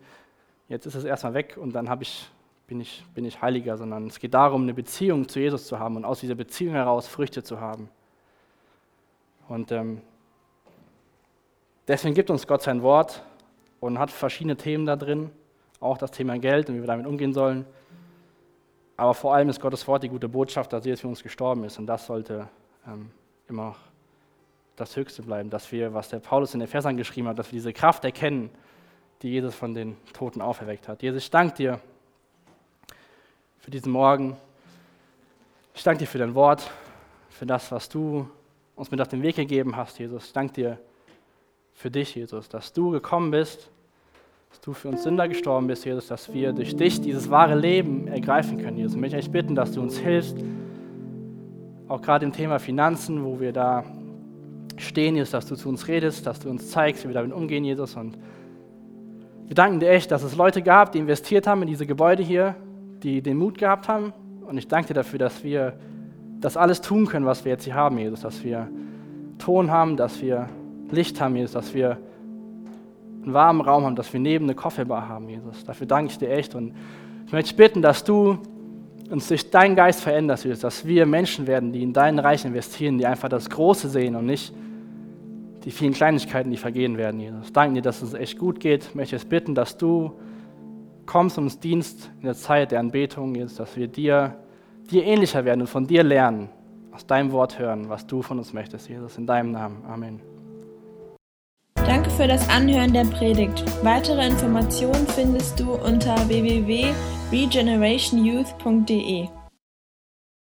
Speaker 2: jetzt ist es erstmal weg und dann ich, bin, ich, bin ich heiliger, sondern es geht darum, eine Beziehung zu Jesus zu haben und aus dieser Beziehung heraus Früchte zu haben. Und ähm, Deswegen gibt uns Gott sein Wort und hat verschiedene Themen da drin, auch das Thema Geld und wie wir damit umgehen sollen. Aber vor allem ist Gottes Wort die gute Botschaft, dass Jesus für uns gestorben ist. Und das sollte ähm, immer das Höchste bleiben, dass wir, was der Paulus in den Versern geschrieben hat, dass wir diese Kraft erkennen, die Jesus von den Toten auferweckt hat. Jesus, ich danke dir für diesen Morgen. Ich danke dir für dein Wort, für das, was du uns mit auf den Weg gegeben hast, Jesus. Ich danke dir für dich, Jesus, dass du gekommen bist, dass du für uns Sünder gestorben bist, Jesus, dass wir durch dich dieses wahre Leben ergreifen können, Jesus. Ich möchte euch bitten, dass du uns hilfst, auch gerade im Thema Finanzen, wo wir da stehen, Jesus, dass du zu uns redest, dass du uns zeigst, wie wir damit umgehen, Jesus. Und wir danken dir echt, dass es Leute gab, die investiert haben in diese Gebäude hier, die den Mut gehabt haben. Und ich danke dir dafür, dass wir das alles tun können, was wir jetzt hier haben, Jesus, dass wir Ton haben, dass wir Licht haben, Jesus, dass wir einen warmen Raum haben, dass wir neben eine Kaffeebar haben, Jesus. Dafür danke ich dir echt und ich möchte dich bitten, dass du uns durch deinen Geist veränderst, Jesus, dass wir Menschen werden, die in deinen Reich investieren, die einfach das Große sehen und nicht die vielen Kleinigkeiten, die vergehen werden, Jesus. Danke dir, dass es echt gut geht. Ich möchte es bitten, dass du kommst und uns dienst in der Zeit der Anbetung, Jesus, dass wir dir, dir ähnlicher werden und von dir lernen, aus deinem Wort hören, was du von uns möchtest, Jesus. In deinem Namen. Amen.
Speaker 1: Danke für das Anhören der Predigt. Weitere Informationen findest du unter www.regenerationyouth.de.